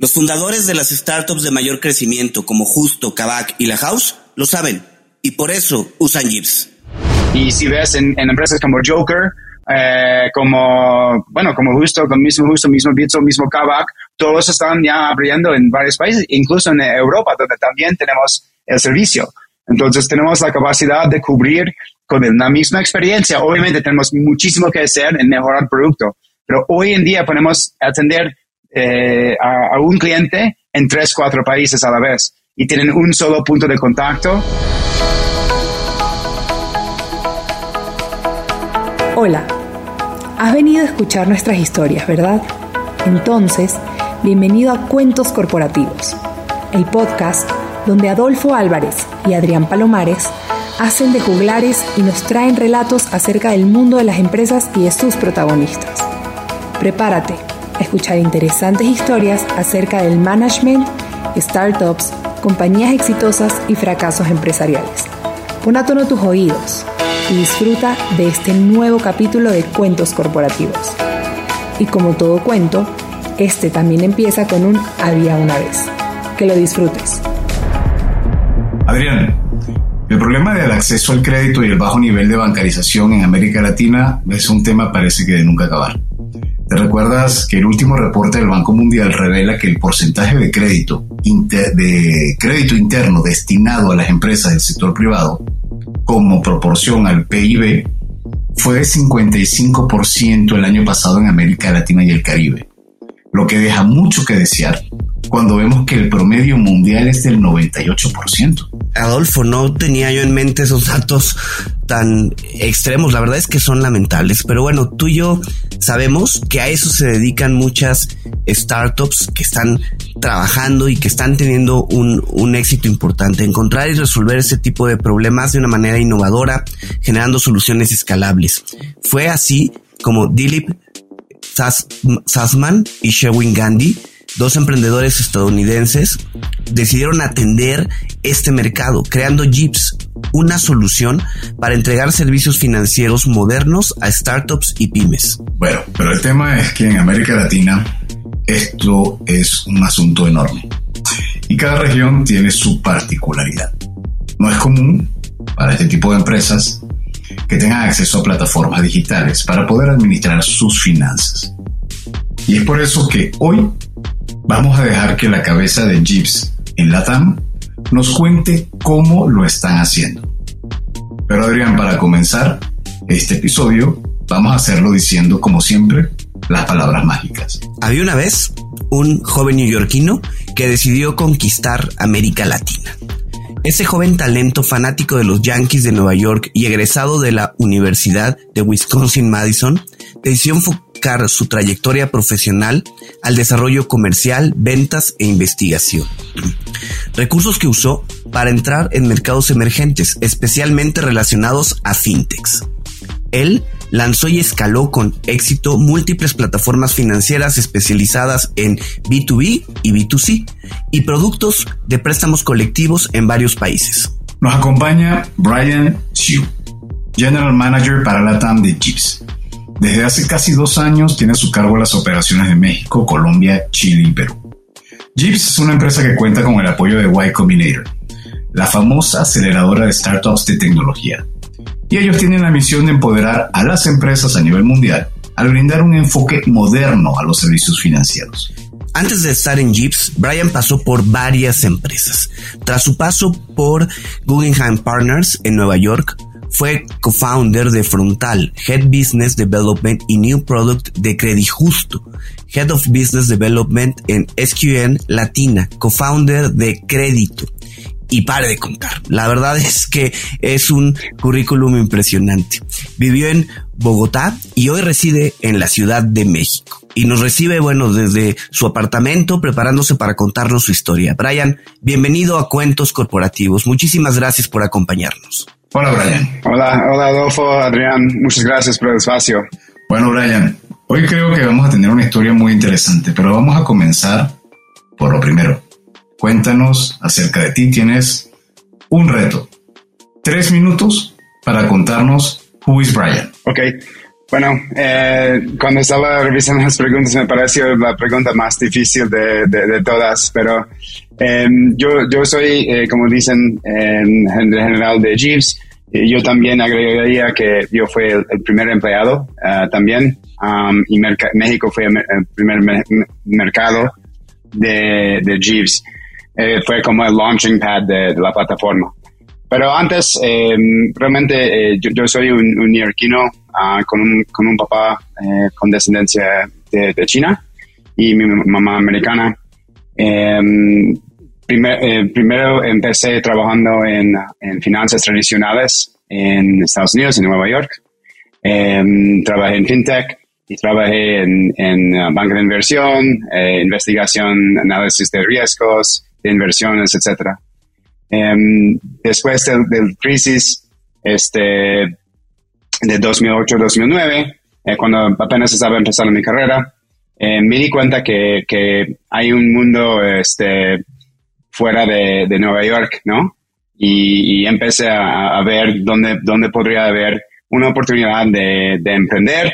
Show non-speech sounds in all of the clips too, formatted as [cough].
Los fundadores de las startups de mayor crecimiento como Justo, Kavak y La House lo saben y por eso usan Jeeps. Y si ves en, empresas como Joker, eh, como, bueno, como Justo, con mismo Justo, mismo Bitso, mismo Kavak, todos están ya abriendo en varios países, incluso en Europa, donde también tenemos el servicio. Entonces tenemos la capacidad de cubrir con la misma experiencia. Obviamente tenemos muchísimo que hacer en mejorar el producto, pero hoy en día podemos atender eh, a, un cliente en tres, cuatro países a la vez y tienen un solo punto de contacto. Hola, has venido a escuchar nuestras historias, ¿verdad? Entonces, bienvenido a Cuentos Corporativos, el podcast donde Adolfo Álvarez y Adrián Palomares hacen de juglares y nos traen relatos acerca del mundo de las empresas y de sus protagonistas. Prepárate a escuchar interesantes historias acerca del management, startups, compañías exitosas y fracasos empresariales. Pon a tono tus oídos y disfruta de este nuevo capítulo de Cuentos Corporativos. Y como todo cuento, este también empieza con un había una vez. Que lo disfrutes. Adrián, el problema del acceso al crédito y el bajo nivel de bancarización en América Latina es un tema parece que de nunca acabar. ¿Te recuerdas que el último reporte del Banco Mundial revela que el porcentaje de crédito, de crédito interno destinado a las empresas del sector privado como proporción al PIB fue de 55% el año pasado en América Latina y el Caribe, lo que deja mucho que desear cuando vemos que el promedio mundial es del 98%. Adolfo, no tenía yo en mente esos datos tan extremos. La verdad es que son lamentables. Pero bueno, tú y yo sabemos que a eso se dedican muchas startups que están trabajando y que están teniendo un, un éxito importante. Encontrar y resolver ese tipo de problemas de una manera innovadora, generando soluciones escalables. Fue así como Dilip Sasman y Shewin Gandhi dos emprendedores estadounidenses decidieron atender este mercado, creando Jeeps, una solución para entregar servicios financieros modernos a startups y pymes. Bueno, pero el tema es que en América Latina esto es un asunto enorme y cada región tiene su particularidad. No es común para este tipo de empresas que tengan acceso a plataformas digitales para poder administrar sus finanzas. Y es por eso que hoy Vamos a dejar que la cabeza de Jeeps en Latam nos cuente cómo lo están haciendo. Pero Adrián, para comenzar este episodio, vamos a hacerlo diciendo, como siempre, las palabras mágicas. Había una vez un joven neoyorquino que decidió conquistar América Latina. Ese joven talento fanático de los Yankees de Nueva York y egresado de la Universidad de Wisconsin-Madison, decidió su trayectoria profesional al desarrollo comercial, ventas e investigación. Recursos que usó para entrar en mercados emergentes, especialmente relacionados a fintechs. Él lanzó y escaló con éxito múltiples plataformas financieras especializadas en B2B y B2C y productos de préstamos colectivos en varios países. Nos acompaña Brian Xu, General Manager para la TAM de Jeeps. Desde hace casi dos años tiene a su cargo las operaciones de México, Colombia, Chile y Perú. Jeeps es una empresa que cuenta con el apoyo de Y Combinator, la famosa aceleradora de startups de tecnología. Y ellos tienen la misión de empoderar a las empresas a nivel mundial al brindar un enfoque moderno a los servicios financieros. Antes de estar en Jeeps, Brian pasó por varias empresas. Tras su paso por Guggenheim Partners en Nueva York, fue co-founder de Frontal, Head Business Development y New Product de Credit Justo, Head of Business Development en SQN Latina, co-founder de Crédito. Y pare de contar. La verdad [laughs] es que es un currículum impresionante. Vivió en Bogotá y hoy reside en la Ciudad de México. Y nos recibe, bueno, desde su apartamento preparándose para contarnos su historia. Brian, bienvenido a Cuentos Corporativos. Muchísimas gracias por acompañarnos. Hola, Brian. Hola, hola, Adolfo, Adrián. Muchas gracias por el espacio. Bueno, Brian, hoy creo que vamos a tener una historia muy interesante, pero vamos a comenzar por lo primero. Cuéntanos acerca de ti. Tienes un reto. Tres minutos para contarnos who is Brian. Ok. Bueno, eh, cuando estaba revisando las preguntas me pareció la pregunta más difícil de, de, todas, pero eh, yo, yo soy, eh, como dicen, en general de Jeeves. yo también agregaría que yo fui el, primer empleado también um, y México fue el primer mercado de, de Jeeves. fue como el launching pad de, la plataforma. Pero antes, realmente yo, soy un, un Ah, con, un, con un papá eh, con descendencia de, China y mi mamá americana. Em, eh, primero empecé trabajando en, en, finanzas tradicionales en Estados Unidos, en Nueva York. Em, trabajé en fintech y trabajé en, en uh, banca de inversión, eh, investigación, análisis de riesgos, de inversiones, etc. Em, después del, del, crisis, este, de 2008-2009, eh, cuando apenas estaba empezando mi carrera, eh, me di cuenta que, que, hay un mundo este, fuera de, de Nueva York, ¿no? Y, y empecé a, a, ver dónde, dónde podría haber una oportunidad de, de, emprender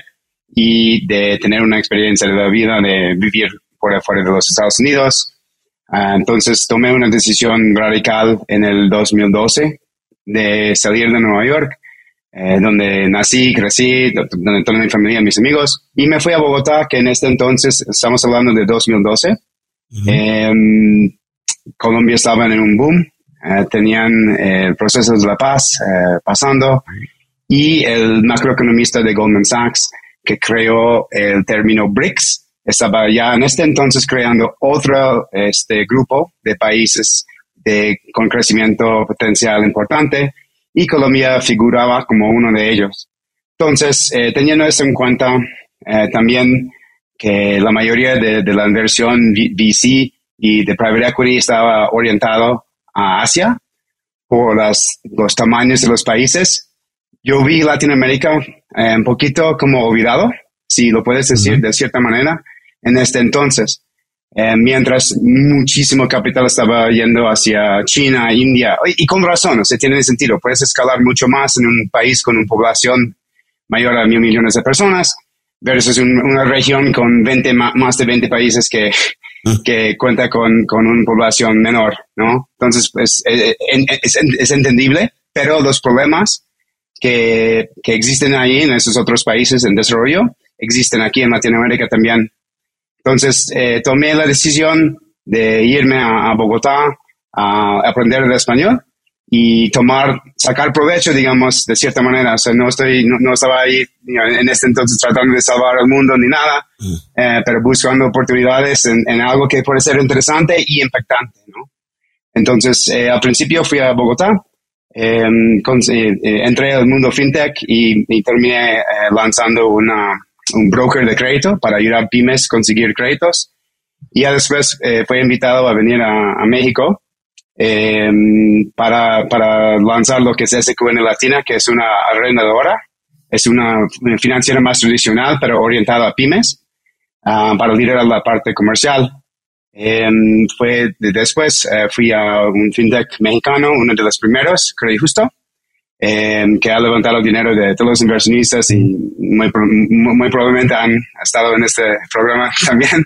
y de tener una experiencia de la vida, de vivir por fuera de los Estados Unidos. Uh, entonces tomé una decisión radical en el 2012 de salir de Nueva York eh, donde nací, crecí, donde toda mi familia, mis amigos, y me fui a Bogotá, que en este entonces, estamos hablando de 2012, em, Colombia estaba en un boom, eh, tenían el eh, proceso de la paz pasando, y el macroeconomista de Goldman Sachs, que creó el término BRICS, estaba ya en este entonces creando otro este, grupo de países de, con crecimiento potencial importante, y Colombia figuraba como uno de ellos. Entonces, eh, teniendo eso en cuenta, eh, también que la mayoría de, la inversión VC y de private equity estaba orientado a Asia por las, los tamaños de los países. Yo vi Latinoamérica eh, un poquito como olvidado, si lo puedes decir de cierta manera, en este entonces. Eh, mientras muchísimo capital estaba yendo hacia China, India, y, con razón, o sea, tiene sentido, puedes escalar mucho más en un país con una población mayor a mil millones de personas versus una región con 20, más de 20 países que, mm. que cuenta con, con una población menor, ¿no? Entonces, pues, eh, eh, es, es, entendible, pero los problemas que, que existen ahí en esos otros países en desarrollo existen aquí en Latinoamérica también. Entonces, eh, tomé la decisión de irme a, Bogotá a aprender el español y tomar, sacar provecho, digamos, de cierta manera. O sea, no estoy, no, estaba ahí en este entonces tratando de salvar el mundo ni nada, mm. eh, pero buscando oportunidades en, algo que puede ser interesante y impactante, ¿no? Entonces, eh, al principio fui a Bogotá, em, entré al mundo fintech y, y terminé lanzando una, un broker de crédito para ayudar a pymes a conseguir créditos. Y ya después eh, fue invitado a venir a, México em, para, para lanzar lo que es SQN Latina, que es una arrendadora es una financiera más tradicional, pero orientada a pymes, ah, para liderar la parte comercial. Em, fue después eh, fui a un fintech mexicano, uno de los primeros, Credit Justo, em, que ha levantado dinero de todos los inversionistas y muy, muy, probablemente han estado en este programa [laughs] también.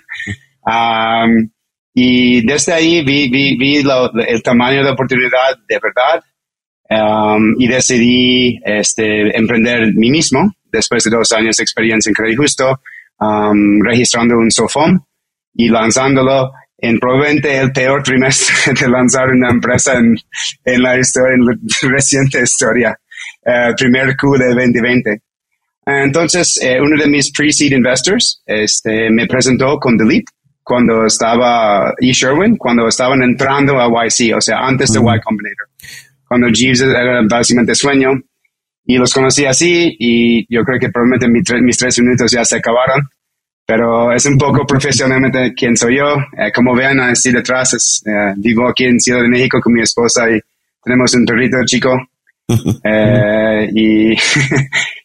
y desde ahí vi, vi, vi el tamaño de oportunidad de verdad Um, y decidí este, emprender mí mismo después de dos años de experiencia en Credit Justo, um, registrando un SOFOM y lanzándolo en probablemente el peor trimestre [laughs] de lanzar una empresa en, en la historia, en la [laughs] reciente historia, uh, primer Q de 2020. Entonces, eh, uno de mis pre-seed investors este, me presentó con Delete cuando estaba, y Sherwin, cuando estaban entrando a YC, o sea, antes de Y Combinator cuando Jeeves era básicamente sueño. Y los conocí así y yo creo que probablemente mis, tres minutos ya se acabaron. Pero es un poco profesionalmente quién soy yo. Eh, como vean, así detrás, es, eh, vivo aquí en Ciudad de México con mi esposa y tenemos un perrito chico. [laughs] Eh, [laughs] y,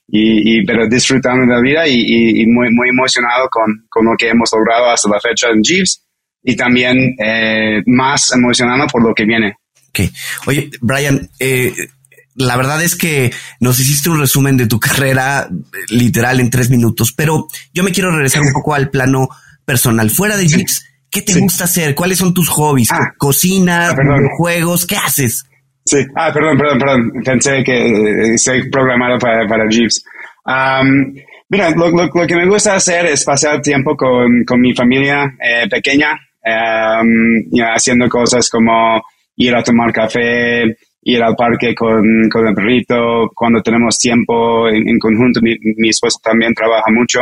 y, pero disfrutando de la vida y, y, muy, muy emocionado con, con, lo que hemos logrado hasta la fecha en Jeeves y también más emocionado por lo que viene. Oye, Brian, eh, la verdad es que nos hiciste un resumen de tu carrera literal en tres minutos, pero yo me quiero regresar un poco al plano personal. Fuera de Jeeps, ¿qué te gusta hacer? ¿Cuáles son tus hobbies? Ah. ¿Cocina? Ah, ¿Juegos? ¿Qué haces? Sí, ah, perdón, perdón, perdón. Pensé que eh, estoy programado para, para Jeeps. mira, lo, que me gusta hacer es pasar tiempo con, con mi familia eh, pequeña, haciendo cosas como ir a tomar café, ir al parque con, con el perrito, cuando tenemos tiempo en, conjunto, mi, mi, esposa también trabaja mucho.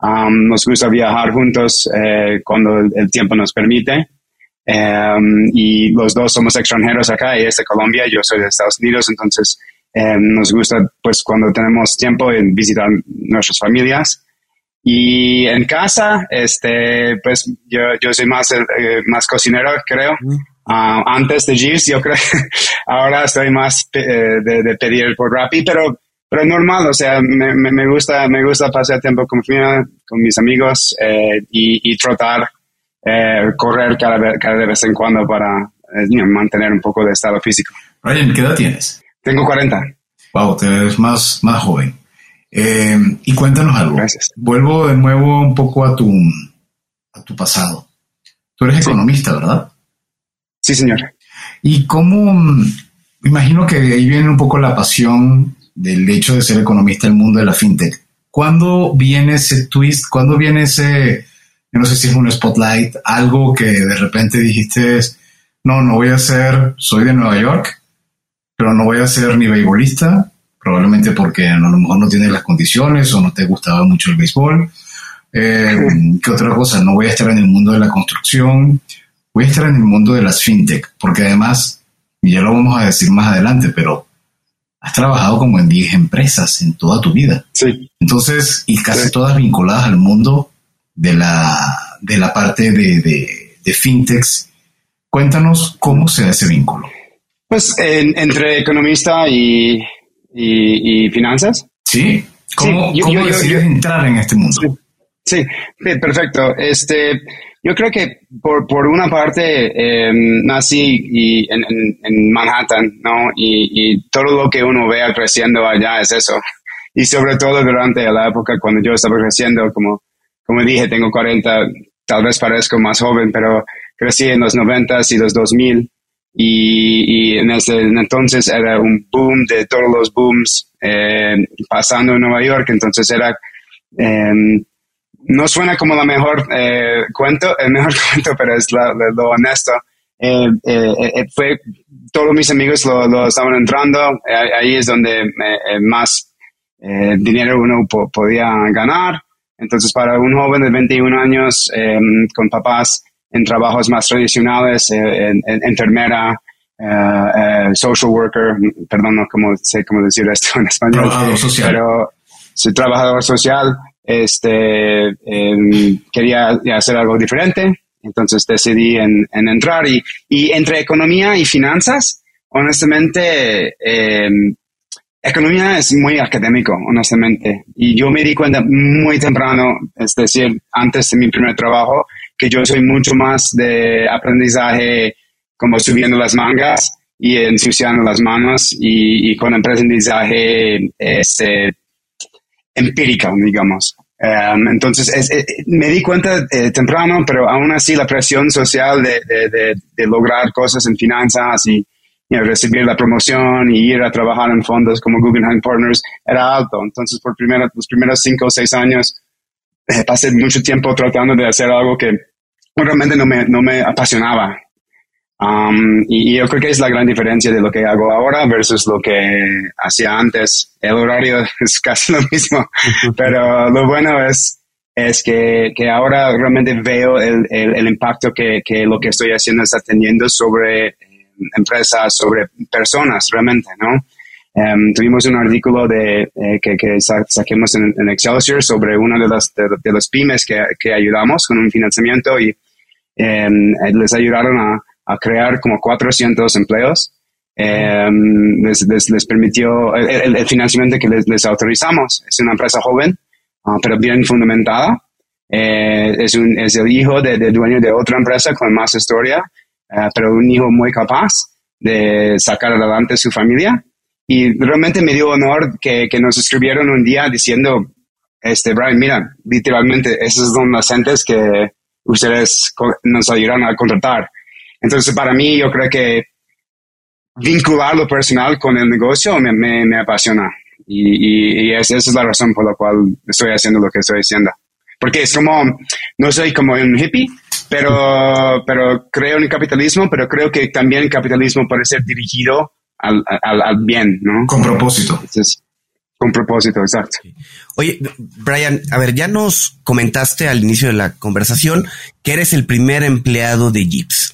Um, nos gusta viajar juntos eh, cuando el, tiempo nos permite. Um, y los dos somos extranjeros acá, ella es de Colombia, yo soy de Estados Unidos, entonces um, nos gusta pues cuando tenemos tiempo en visitar nuestras familias. Y en casa, este, pues yo, yo soy más, eh, más cocinero, creo. Ah, antes de Jeeves, yo creo [laughs] ahora estoy más eh, de, pedir por Rappi, pero, pero normal, o sea, me, me, gusta, me gusta pasar tiempo con, con mis amigos eh, y, y, trotar, eh, correr cada, cada vez en cuando para mantener un poco de estado físico. Ryan, ¿qué edad tienes? Tengo 40. Wow, te ves más, más joven. y cuéntanos algo. Gracias. Vuelvo de nuevo un poco a tu, a tu pasado. Tú eres economista, ¿verdad? Sí, señor. ¿Y cómo, mm, imagino que de ahí viene un poco la pasión del hecho de ser economista en el mundo de la fintech? ¿Cuándo viene ese twist? ¿Cuándo viene ese, no sé si es un spotlight, algo que de repente dijiste, no, no voy a ser, soy de Nueva York, pero no voy a ser ni beisbolista, probablemente porque a lo mejor no tienes las condiciones o no te gustaba mucho el béisbol. Eh, [laughs] ¿Qué otra cosa? No voy a estar en el mundo de la construcción voy a estar en el mundo de las fintech, porque además, y ya lo vamos a decir más adelante, pero has trabajado como en 10 empresas en toda tu vida. Sí. Entonces, y casi todas vinculadas al mundo de la, de la parte de, de, fintechs. Cuéntanos cómo se da ese vínculo. Pues entre economista y, y, finanzas. Sí. ¿Cómo, ¿cómo decides entrar en este mundo? Sí, perfecto. Este, yo creo que por, por una parte eh, nací y en, en, Manhattan, ¿no? Y, y, todo lo que uno vea creciendo allá es eso. Y sobre todo durante la época cuando yo estaba creciendo, como, como dije, tengo 40, tal vez parezco más joven, pero crecí en los 90 y los 2000. Y, y en ese entonces era un boom de todos los booms eh, pasando en Nueva York. Entonces era... Eh, no suena como la mejor eh, cuento, el mejor [laughs] cuento, pero es lo honesto. Eh, eh, fue, todos mis amigos lo, estaban entrando, ahí es donde más dinero uno podía ganar. Entonces, para un joven de 21 años, con papás en trabajos más tradicionales, en, enfermera, social worker, perdón, no cómo sé cómo decir esto en español. Trabajador social. Pero, sí, trabajador social este, em, quería hacer algo diferente, entonces decidí en, entrar y, y, entre economía y finanzas, honestamente, em, economía es muy académico, honestamente. Y yo me di cuenta muy temprano, es decir, antes de mi primer trabajo, que yo soy mucho más de aprendizaje como subiendo las mangas y ensuciando las manos y, con aprendizaje este, empírica, digamos. Um, entonces, me di cuenta eh, temprano, pero aún así la presión social de, de, de, lograr cosas en finanzas y recibir la promoción y ir a trabajar en fondos como Guggenheim Partners era alto. Entonces, por primera, los primeros cinco o seis años, eh, pasé mucho tiempo tratando de hacer algo que realmente no me, no me apasionaba. Um, y, yo creo que es la gran diferencia de lo que hago ahora versus lo que hacía antes. El horario [laughs] es casi lo mismo, [laughs] pero lo bueno es, es que, que ahora realmente veo el, el, impacto que, que, lo que estoy haciendo está teniendo sobre eh, empresas, sobre personas realmente, ¿no? Um, tuvimos un artículo de, eh, que, que saquemos en, en, Excelsior sobre una de las, de, de las pymes que, que ayudamos con un financiamiento y um, les ayudaron a a crear como 400 empleos. Em, les, les, permitió el, financiamiento que les, les, autorizamos. Es una empresa joven, ah, pero bien fundamentada. Eh, es, un, es el hijo de, de, dueño de otra empresa con más historia, eh, pero un hijo muy capaz de sacar adelante su familia. Y realmente me dio honor que, que nos escribieron un día diciendo, este, Brian, mira, literalmente esos son las gentes que ustedes nos ayudaron a contratar. Entonces, para mí, yo creo que vincular lo personal con el negocio me, me, apasiona. Y, y, esa es la razón por la cual estoy haciendo lo que estoy haciendo. Porque es como, no soy como un hippie, pero, pero creo en el capitalismo, pero creo que también el capitalismo puede ser dirigido al, al, al bien, ¿no? Con propósito. con propósito, exacto. Oye, Brian, a ver, ya nos comentaste al inicio de la conversación que eres el primer empleado de Jeeps.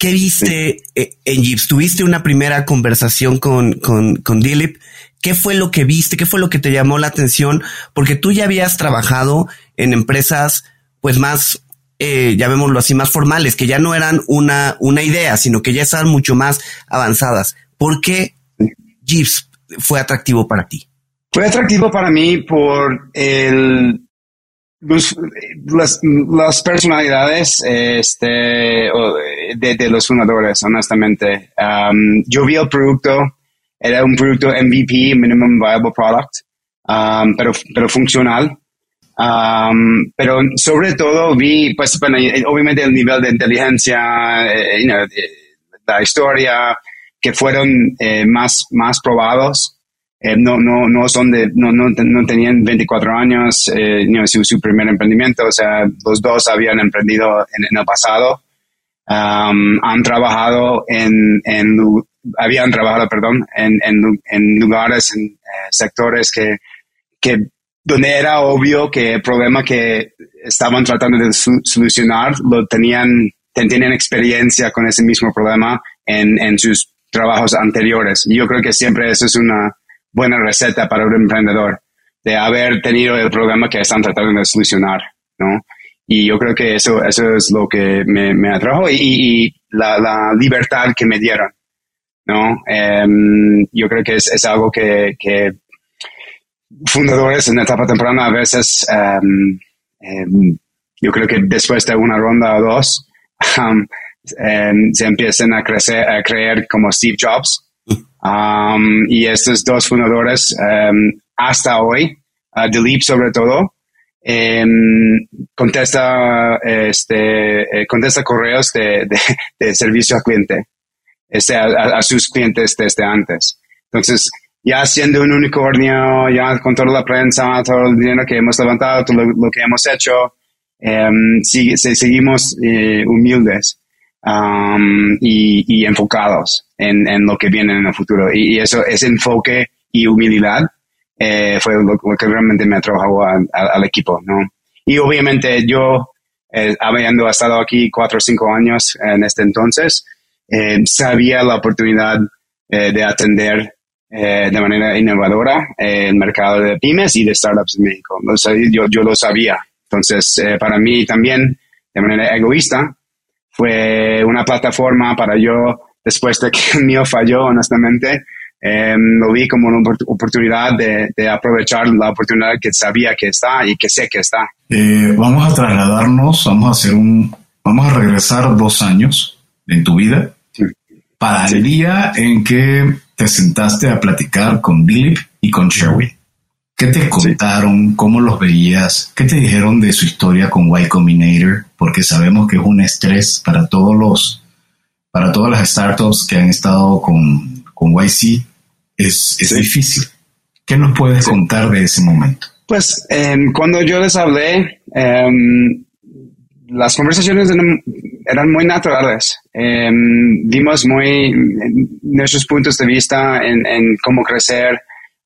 ¿Qué viste eh, en Jeeps? ¿Tuviste una primera conversación con, con, con Dilip? ¿Qué fue lo que viste? ¿Qué fue lo que te llamó la atención? Porque tú ya habías trabajado en empresas, pues más, eh, llamémoslo así, más formales, que ya no eran una, una idea, sino que ya estaban mucho más avanzadas. ¿Por qué Jeeps fue atractivo para ti? Fue atractivo para mí por el, las, las, personalidades este, de, de, los fundadores, honestamente. Um, yo vi el producto, era un producto MVP, Minimum Viable Product, um, pero, pero funcional. Um, pero sobre todo vi, pues, bueno, obviamente el nivel de inteligencia, eh, la historia, que fueron eh, más, más probados. Eh, no, no, no son de, no, no, no tenían 24 años, eh, su, su, primer emprendimiento, o sea, los dos habían emprendido en, el pasado, um, han trabajado en, en, habían trabajado, perdón, en, en, en lugares, en eh, sectores que, que, donde era obvio que el problema que estaban tratando de solucionar lo tenían, tenían experiencia con ese mismo problema en, en sus trabajos anteriores. Yo creo que siempre eso es una, buena receta para un emprendedor de haber tenido el programa que están tratando de solucionar, ¿no? Y yo creo que eso, eso es lo que me, atrajo y, la, libertad que me dieron, ¿no? Em, yo creo que es, es algo que, que, fundadores en etapa temprana a veces, um, yo creo que después de una ronda o dos, [laughs] se empiezan a crecer, a creer como Steve Jobs, Um, y estos dos fundadores, um, hasta hoy, uh, Dilip sobre todo, um, contesta, este, eh, contesta correos de, de, servicio al cliente, este, a, sus clientes desde antes. Entonces, ya siendo un unicornio, ya con toda la prensa, todo el dinero que hemos levantado, todo lo, que hemos hecho, um, seguimos eh, humildes um, y, y, enfocados en, en, lo que viene en el futuro. Y, eso, ese enfoque y humildad eh, fue lo, que realmente me atrajo al equipo, ¿no? Y obviamente yo, eh, habiendo estado aquí cuatro o cinco años en este entonces, eh, sabía la oportunidad eh, de atender eh, de manera innovadora el mercado de pymes y de startups en México. yo, yo lo sabía. Entonces, para mí también, de manera egoísta, fue una plataforma para yo, después de que [laughs] el mío falló, honestamente, em, lo vi como una oportunidad de, aprovechar la oportunidad que sabía que está y que sé que está. Eh, vamos a trasladarnos, vamos a hacer un, vamos a regresar dos años en tu vida para el día en que te sentaste a platicar con Billy y con Sherwin. ¿Qué te contaron? ¿Cómo los veías? ¿Qué te dijeron de su historia con Y Combinator? Porque sabemos que es un estrés para todos los, para todas las startups que han estado con, con YC. Es, es difícil. ¿Qué nos puedes contar de ese momento? Pues em, cuando yo les hablé, em, las conversaciones eran, muy naturales. Em, dimos muy nuestros puntos de vista en, en cómo crecer,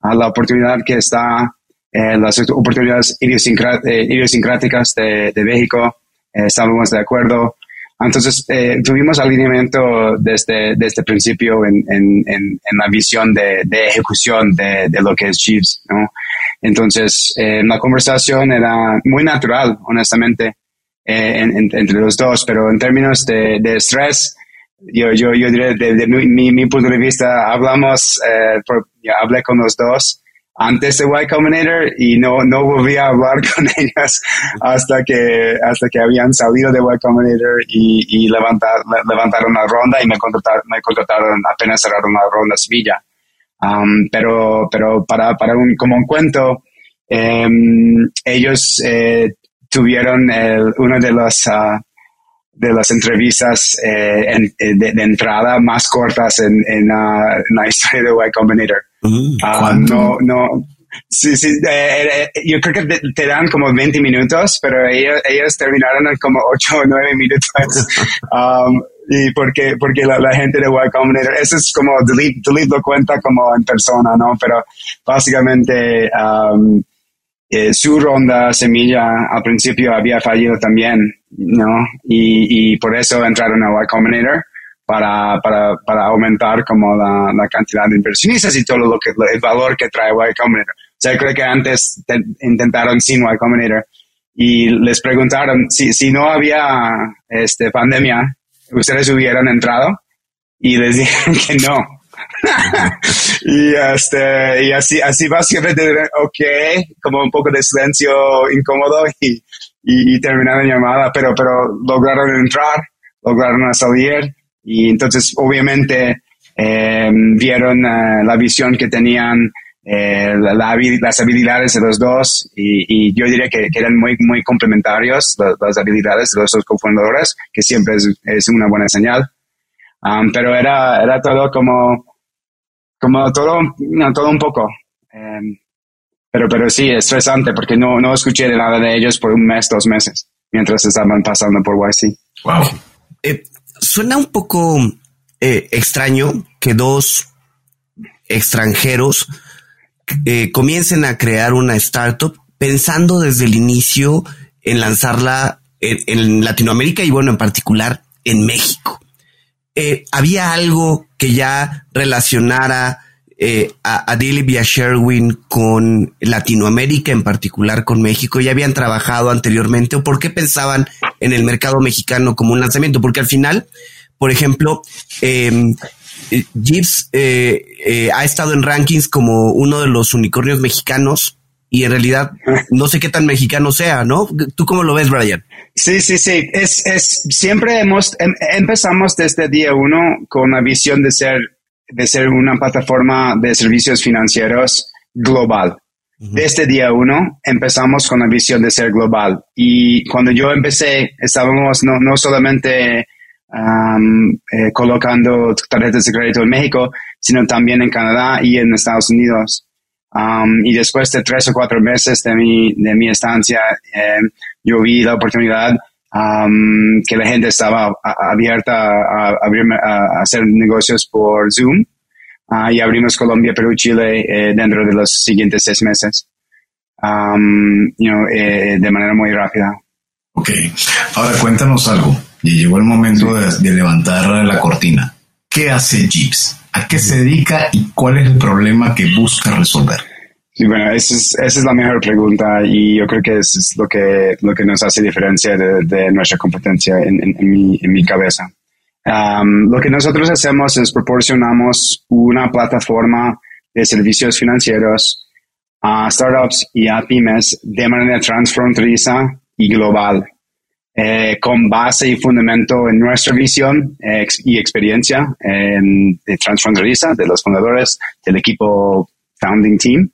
a la oportunidad que está, eh, las oportunidades eh, idiosincráticas de, de México, eh, estábamos de acuerdo. Entonces, tuvimos alineamiento desde, desde el principio en, en, en, la visión de, de ejecución de, de, lo que es Jeeves, ¿no? Entonces, la conversación era muy natural, honestamente, entre los dos, pero en términos de, de estrés, yo, yo, yo diré, desde mi, mi, punto de vista, hablamos, eh, hablé con los dos antes de Y Combinator y no, no volví a hablar [laughs] con ellas hasta que, hasta que habían salido de Y Combinator y, y levantar, levantaron la ronda y me contrataron, me contrataron apenas cerraron la ronda Sevilla. Um, pero, pero para, para un, como un cuento, em, ellos eh, tuvieron el, uno de los, uh, de las entrevistas eh, eh, de, entrada más cortas en, en, la [laughs] historia de Y Combinator. Mm, ah, no, no. Sí, sí, eh, yo creo que te, dan como 20 minutos, pero ellos, ellos terminaron en como 8 o 9 minutos. [laughs] um, y porque, porque la, gente de Y Combinator, eso es como delete, delete lo cuenta como en persona, ¿no? Pero básicamente, um, su ronda semilla al principio había fallido también ¿no? Y, y por eso entraron a Y Combinator para, para, para aumentar como la, la, cantidad de inversionistas y todo lo que, el valor que trae Y Combinator. O sea, creo que antes intentaron sin Y Combinator y les preguntaron si, si no había este, pandemia, ustedes hubieran entrado y les [laughs] dijeron que no. [laughs] y este y así así básicamente ok como un poco de silencio incómodo y y, y terminar la llamada, pero, pero lograron entrar, lograron salir y entonces obviamente eh, vieron uh, la visión que tenían, eh, la, las habilidades de los dos y, y yo diría que, que, eran muy, muy complementarios las, habilidades de los dos cofundadores, que siempre es, es una buena señal. Um, pero era, era todo como, como todo, no, todo un poco. Um, pero, pero sí, estresante porque no, no escuché de nada de ellos por un mes, dos meses, mientras estaban pasando por YC. Wow. Eh, suena un poco eh, extraño que dos extranjeros eh, comiencen a crear una startup pensando desde el inicio en lanzarla en, en Latinoamérica y bueno, en particular en México. había algo que ya relacionara eh, a, a y a Sherwin con Latinoamérica, en particular con México, ya habían trabajado anteriormente o por qué pensaban en el mercado mexicano como un lanzamiento? Porque al final, por ejemplo, em, eh, Jeeps eh, eh, ha estado en rankings como uno de los unicornios mexicanos y en realidad no sé qué tan mexicano sea, ¿no? ¿Tú cómo lo ves, Brian? Sí, sí, sí. Es, es, siempre hemos, em, empezamos desde día uno con la visión de ser de ser una plataforma de servicios financieros global. Desde día uno empezamos con la visión de ser global. Y cuando yo empecé, estábamos no, no solamente eh, colocando tarjetas de crédito en México, sino también en Canadá y en Estados Unidos. y después de tres o cuatro meses de mi, de mi estancia, eh, yo vi la oportunidad que la gente estaba abierta a, a, hacer negocios por Zoom. Uh, y abrimos Colombia, Perú, Chile eh, dentro de los siguientes seis meses. Eh, de manera muy rápida. Ok, ahora cuéntanos algo. Y llegó el momento de, de levantar la cortina. ¿Qué hace Jeeps? ¿A qué se dedica y cuál es el problema que busca resolver? Sí, bueno, esa es, esa es la mejor pregunta y yo creo que eso es lo que, lo que nos hace diferencia de, de nuestra competencia en, en, mi, en mi cabeza. Um, lo que nosotros hacemos es proporcionamos una plataforma de servicios financieros a startups y a pymes de manera transfronteriza y global, eh, con base y fundamento en nuestra visión y experiencia en, de transfronteriza de los fundadores del equipo founding team.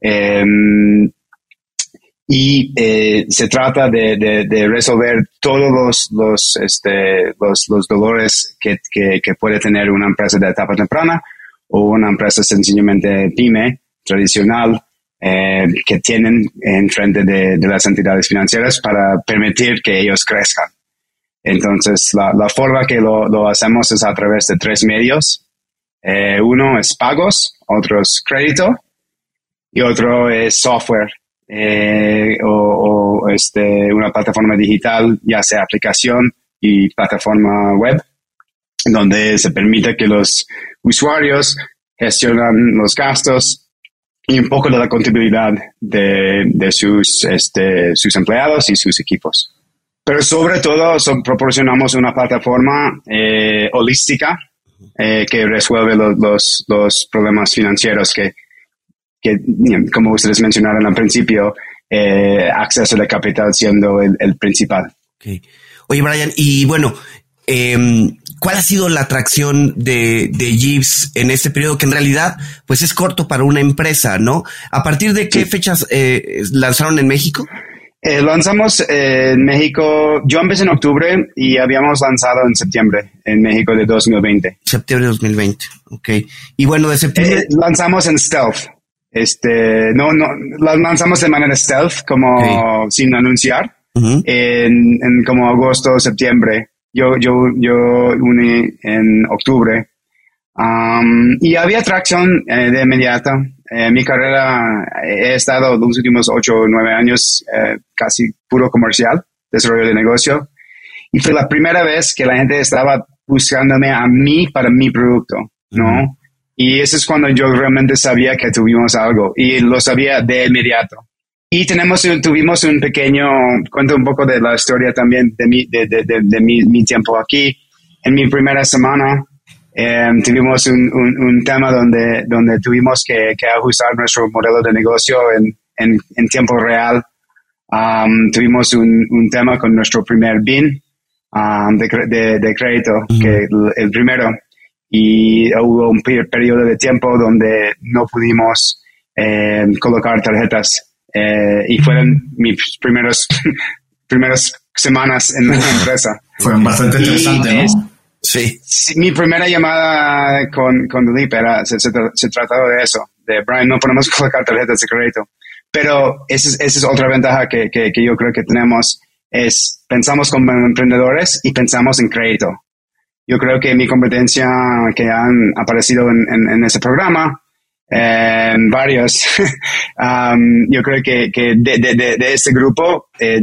Em, y eh, se trata de, resolver todos los, este, los, dolores que, que, puede tener una empresa de etapa temprana o una empresa sencillamente pyme tradicional eh, que tienen en frente de, las entidades financieras para permitir que ellos crezcan. Entonces, la, forma que lo, lo, hacemos es a través de tres medios. Eh, uno es pagos, otro es crédito y otro es software eh, o, este, una plataforma digital, ya sea aplicación y plataforma web, donde se permite que los usuarios gestionan los gastos y un poco de la contabilidad de, de sus, este, sus empleados y sus equipos. Pero sobre todo proporcionamos una plataforma eh, holística eh, que resuelve los, los, los problemas financieros que que, como ustedes mencionaron al principio, eh, acceso de capital siendo el, principal. Oye, Brian, y bueno, em, ¿cuál ha sido la atracción de, de Jeeves en este periodo que en realidad pues es corto para una empresa, ¿no? ¿A partir de qué fechas eh, lanzaron en México? Eh, lanzamos en México, yo empecé en octubre y habíamos lanzado en septiembre en México de 2020. Septiembre de 2020, ok. Y bueno, de septiembre... lanzamos en Stealth. Este, no, no, las lanzamos de manera stealth, como sin anunciar, en, en, como agosto, septiembre. Yo, yo, yo uní en octubre. Um, y había tracción eh, de inmediata. Eh, mi carrera, he estado los últimos ocho o nueve años eh, casi puro comercial, desarrollo de negocio. Y fue la primera vez que la gente estaba buscándome a mí para mi producto, ¿no? Y eso es cuando yo realmente sabía que tuvimos algo y lo sabía de inmediato. Y tenemos, tuvimos un pequeño, cuento un poco de la historia también de mi, de, de, de, mi, mi, tiempo aquí. En mi primera semana eh, tuvimos un, un, tema donde, donde tuvimos que, que, ajustar nuestro modelo de negocio en, en, en tiempo real. Um, tuvimos un, un, tema con nuestro primer BIN um, de, de, crédito, que el primero y hubo un periodo de tiempo donde no pudimos eh, colocar tarjetas eh, y fueron mis primeros [laughs] primeras semanas en la empresa. Fueron bastante interesantes, ¿no? Sí. Mi primera llamada con, con era, se, se, trataba de eso, de Brian, no podemos [laughs] colocar tarjetas de crédito. Pero esa es, esa es otra ventaja que, que, que yo creo que tenemos, es pensamos como emprendedores y pensamos en crédito yo creo que mi competencia que han aparecido en, en, ese programa, en varios, [laughs] um, yo creo que, que de, de, de, este grupo eh,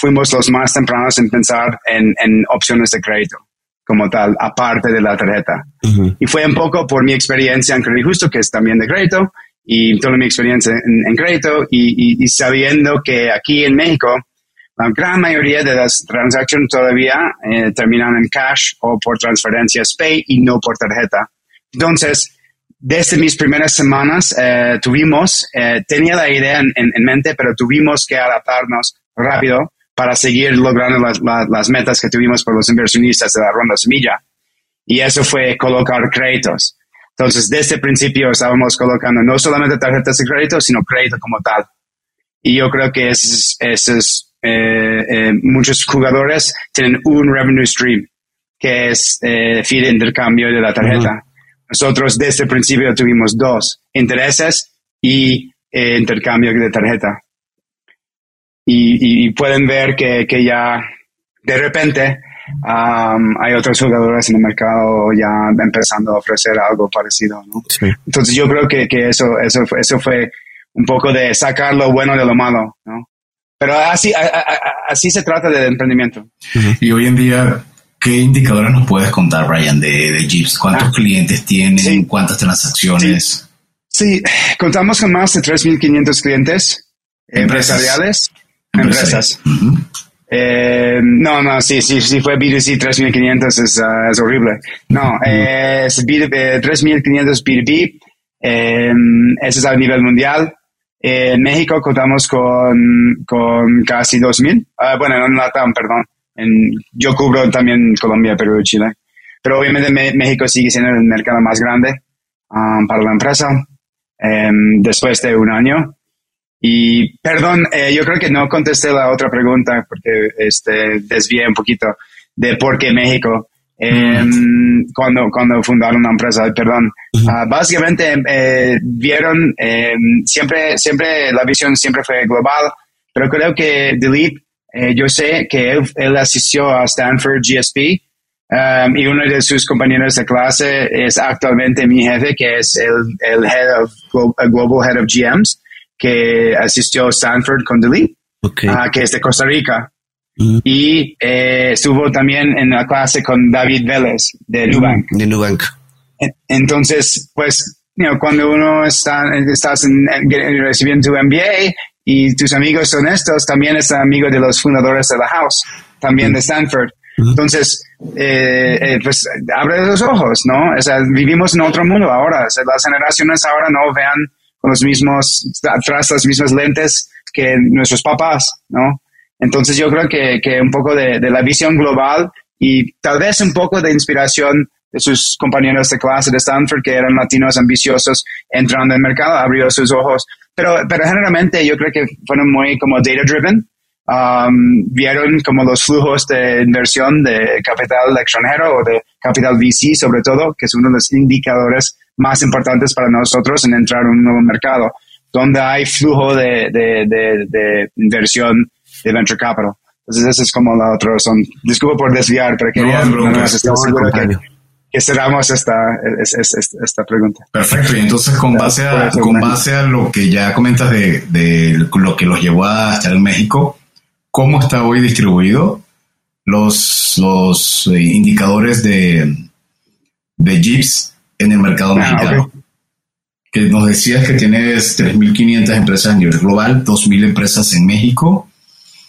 fuimos los más tempranos en pensar en, en, opciones de crédito como tal, aparte de la tarjeta. Y fue un poco por mi experiencia en Crédito Justo, que es también de crédito, y toda mi experiencia en, crédito, y, y sabiendo que aquí en México, la gran mayoría de las transacciones todavía eh, terminan en cash o por transferencias Pay y no por tarjeta. Entonces, desde mis primeras semanas eh, tuvimos, eh, tenía la idea en, mente, pero tuvimos que adaptarnos rápido para seguir logrando las, las, metas que tuvimos por los inversionistas de la ronda semilla. Y eso fue colocar créditos. Entonces, desde el principio estábamos colocando no solamente tarjetas de crédito, sino crédito como tal. Y yo creo que ese es eh, eh, muchos jugadores tienen un revenue stream, que es eh, fee de intercambio de la tarjeta. Nosotros desde el principio tuvimos dos, intereses y eh, intercambio de tarjeta. Y, pueden ver que, que, ya de repente um, hay otros jugadores en el mercado ya empezando a ofrecer algo parecido. ¿no? Entonces yo creo que, que eso, eso, eso fue un poco de sacar lo bueno de lo malo. ¿no? Pero así, así se trata de emprendimiento. Y hoy en día, ¿qué indicadores nos puedes contar, Brian, de, de Jeeps? ¿Cuántos ah. clientes tienen? ¿Cuántas transacciones? Sí. contamos con más de 3.500 clientes empresariales, empresas. Eh, no, no, sí, sí, sí fue B2C 3500 es, uh, es horrible. No, eh, es B, eh, 3500 B2B, eh, ese es a nivel mundial. Eh, en México contamos con, con casi 2000. Uh, bueno, en Latam, perdón. Yo cubro también Colombia, Perú y Chile. Pero obviamente me, México sigue siendo el mercado más grande um, para la empresa um, después de un año. Y perdón, eh, yo creo que no contesté la otra pregunta porque este, desvié un poquito de por qué México. Eh, cuando, cuando fundaron la empresa, perdón. Uh, básicamente eh, vieron, em, siempre, siempre, la visión siempre fue global, pero creo que Dilip, eh, yo sé que él, él, asistió a Stanford GSP um, y uno de sus compañeros de clase es actualmente mi jefe, que es el, el head of, Global Head of GMs que asistió a Stanford con Dilip, okay. uh, que es de Costa Rica. Y eh, estuvo también en la clase con David Vélez de Nubank. De Nubank. Entonces, pues, you know, cuando uno está, estás en, en, recibiendo tu MBA y tus amigos son estos, también es amigo de los fundadores de la House, también de Stanford. Entonces, eh, eh, pues abre los ojos, ¿no? O sea, vivimos en otro mundo ahora. O sea, las generaciones ahora no vean con los mismos, tras las mismas lentes que nuestros papás, ¿no? Entonces yo creo que, que un poco de, de, la visión global y tal vez un poco de inspiración de sus compañeros de clase de Stanford que eran latinos ambiciosos entrando en el mercado, abrió sus ojos. Pero, pero generalmente yo creo que fueron muy como data driven. Um, vieron como los flujos de inversión de capital extranjero o de capital VC sobre todo, que es uno de los indicadores más importantes para nosotros en entrar en un nuevo mercado, donde hay flujo de, de inversión de venture capital. Entonces, esa es como la otra razón. Disculpo por desviar, pero quería no, no, seguro que, que cerramos esta, esta, esta, pregunta. Perfecto. Y entonces, con base a, con base a lo que ya comentas de, de lo que los llevó a estar en México, ¿cómo está hoy distribuido los, los eh, indicadores de, de Jeeps en el mercado ah, mexicano. Okay. Que nos decías que tienes 3.500 empresas a nivel global, 2.000 empresas en México.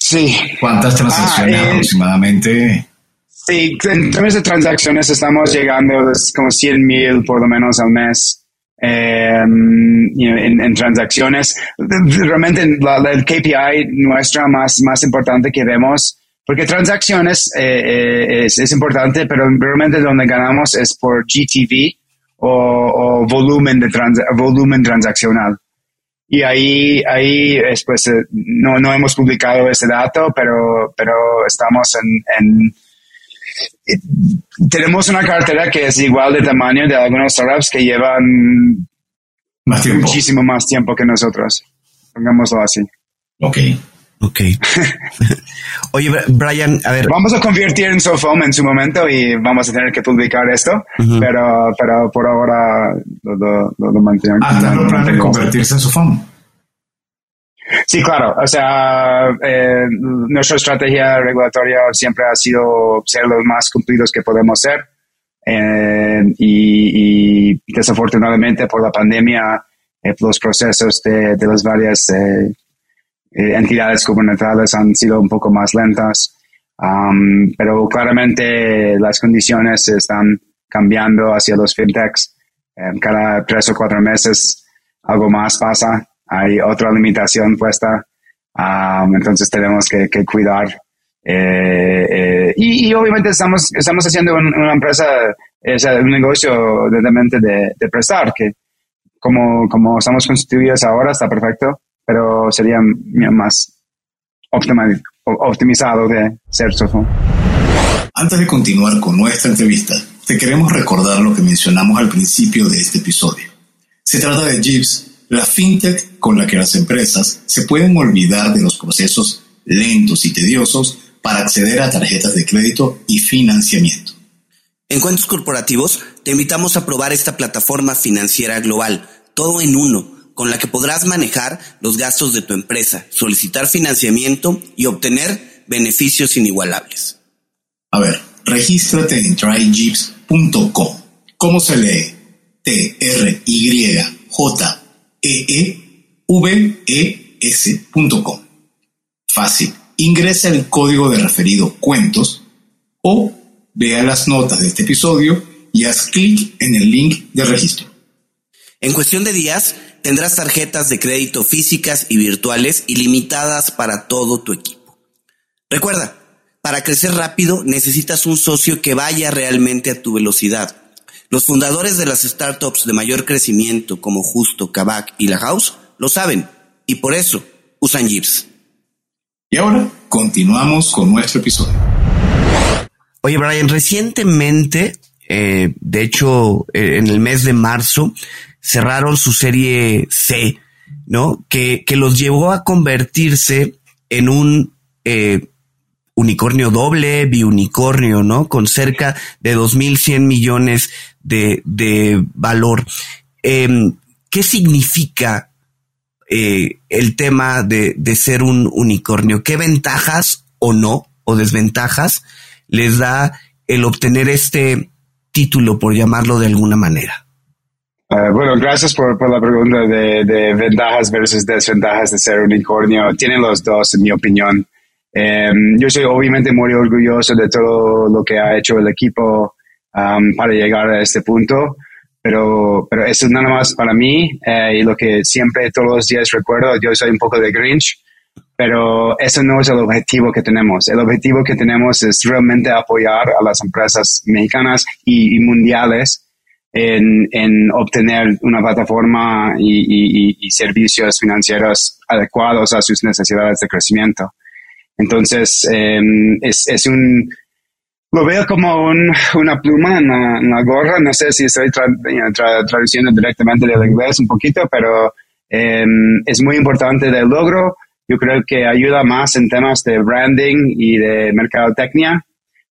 Sí. ¿Cuántas transacciones ah, eh, aproximadamente? Sí, en términos de transacciones estamos llegando a como 100.000 por lo menos al mes. Eh, you know, en, en, transacciones. Realmente la, la, el KPI nuestra más, más importante que vemos porque transacciones eh, eh, es, es, importante, pero realmente donde ganamos es por GTV, o, o volumen, de trans, volumen transaccional. Y ahí, ahí pues, no, no hemos publicado ese dato, pero, pero estamos en, en tenemos una cartera que es igual de tamaño de algunos startups que llevan más muchísimo más tiempo que nosotros. Pongámoslo así. Ok. Ok. [laughs] Oye, Brian, a ver. Vamos a convertir en Sofom en su momento y vamos a tener que publicar esto, uh -huh. pero, pero por ahora lo, lo, lo, lo mantenemos. ¿Hasta lo plan convertirse en Sofom? Sí, claro. O sea, eh, nuestra estrategia regulatoria siempre ha sido ser los más cumplidos que podemos ser. Eh, y, y, desafortunadamente por la pandemia, eh, los procesos de, de las varias eh, entidades gubernamentales han sido un poco más lentas, um, pero claramente las condiciones están cambiando hacia los fintechs. Eh, cada tres o cuatro meses algo más pasa, hay otra limitación puesta, um, entonces tenemos que, que cuidar. Eh, eh, y, y, obviamente estamos, estamos haciendo un, una empresa, es un negocio de, de, de prestar, que como, como estamos constituidos ahora está perfecto pero sería más optimizado de ser software. Antes de continuar con nuestra entrevista, te queremos recordar lo que mencionamos al principio de este episodio. Se trata de Jeeves, la fintech con la que las empresas se pueden olvidar de los procesos lentos y tediosos para acceder a tarjetas de crédito y financiamiento. En Cuentos Corporativos te invitamos a probar esta plataforma financiera global, todo en uno con la que podrás manejar los gastos de tu empresa, solicitar financiamiento y obtener beneficios inigualables. A ver, regístrate en tryjeeps.com. ¿Cómo se lee? T-R-Y-J-E-E-V-E-S.com. Fácil. ingrese el código de referido cuentos o vea las notas de este episodio y haz clic en el link de registro. En cuestión de días, tendrás tarjetas de crédito físicas y virtuales ilimitadas para todo tu equipo. Recuerda, para crecer rápido necesitas un socio que vaya realmente a tu velocidad. Los fundadores de las startups de mayor crecimiento como Justo, Kavak y La House lo saben y por eso usan Jeeps. Y ahora continuamos con nuestro episodio. Oye, Brian, recientemente, eh, de hecho, eh, en el mes de marzo, cerraron su serie C, ¿no? Que, que los llevó a convertirse en un eh, unicornio doble, biunicornio, ¿no? Con cerca de 2.100 millones de, de valor. Em, ¿Qué significa eh, el tema de, de ser un unicornio? ¿Qué ventajas o no, o desventajas, les da el obtener este título, por llamarlo de alguna manera? Uh, bueno, gracias por, la pregunta de, ventajas versus desventajas de ser unicornio. Tienen los dos, en mi opinión. Um, yo soy obviamente muy orgulloso de todo lo que ha hecho el equipo um, para llegar a este punto, pero, pero eso es nada más para mí eh, y lo que siempre todos los días recuerdo, yo soy un poco de Grinch, pero eso no es el objetivo que tenemos. El objetivo que tenemos es realmente apoyar a las empresas mexicanas y mundiales en, en, obtener una plataforma y, y, y, servicios financieros adecuados a sus necesidades de crecimiento. Entonces, eh, es, es, un, lo veo como un, una pluma en la, en la, gorra. No sé si estoy tra, tra, traduciendo directamente del inglés un poquito, pero eh, es muy importante del logro. Yo creo que ayuda más en temas de branding y de mercadotecnia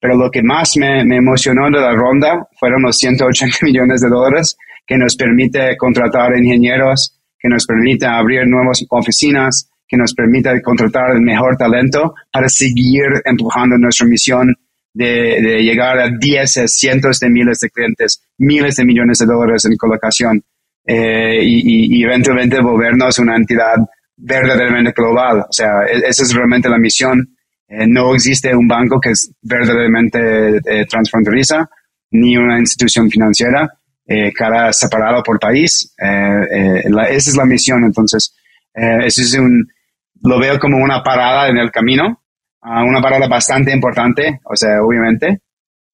pero lo que más me, me, emocionó de la ronda fueron los 180 [laughs] millones de dólares que nos permite contratar ingenieros, que nos permite abrir nuevas oficinas, que nos permite contratar el mejor talento para seguir empujando nuestra misión de, de llegar a 10, cientos de miles de clientes, miles de millones de dólares en colocación eh, y, eventualmente volvernos una entidad verdaderamente global. O sea, e, esa es realmente la misión eh, no existe un banco que es verdaderamente eh, transfronteriza, ni una institución financiera, eh, cada separado por país. Esa es la misión. Entonces, eso es un, lo veo como una parada en el camino, uh, una parada bastante importante, o sea, obviamente,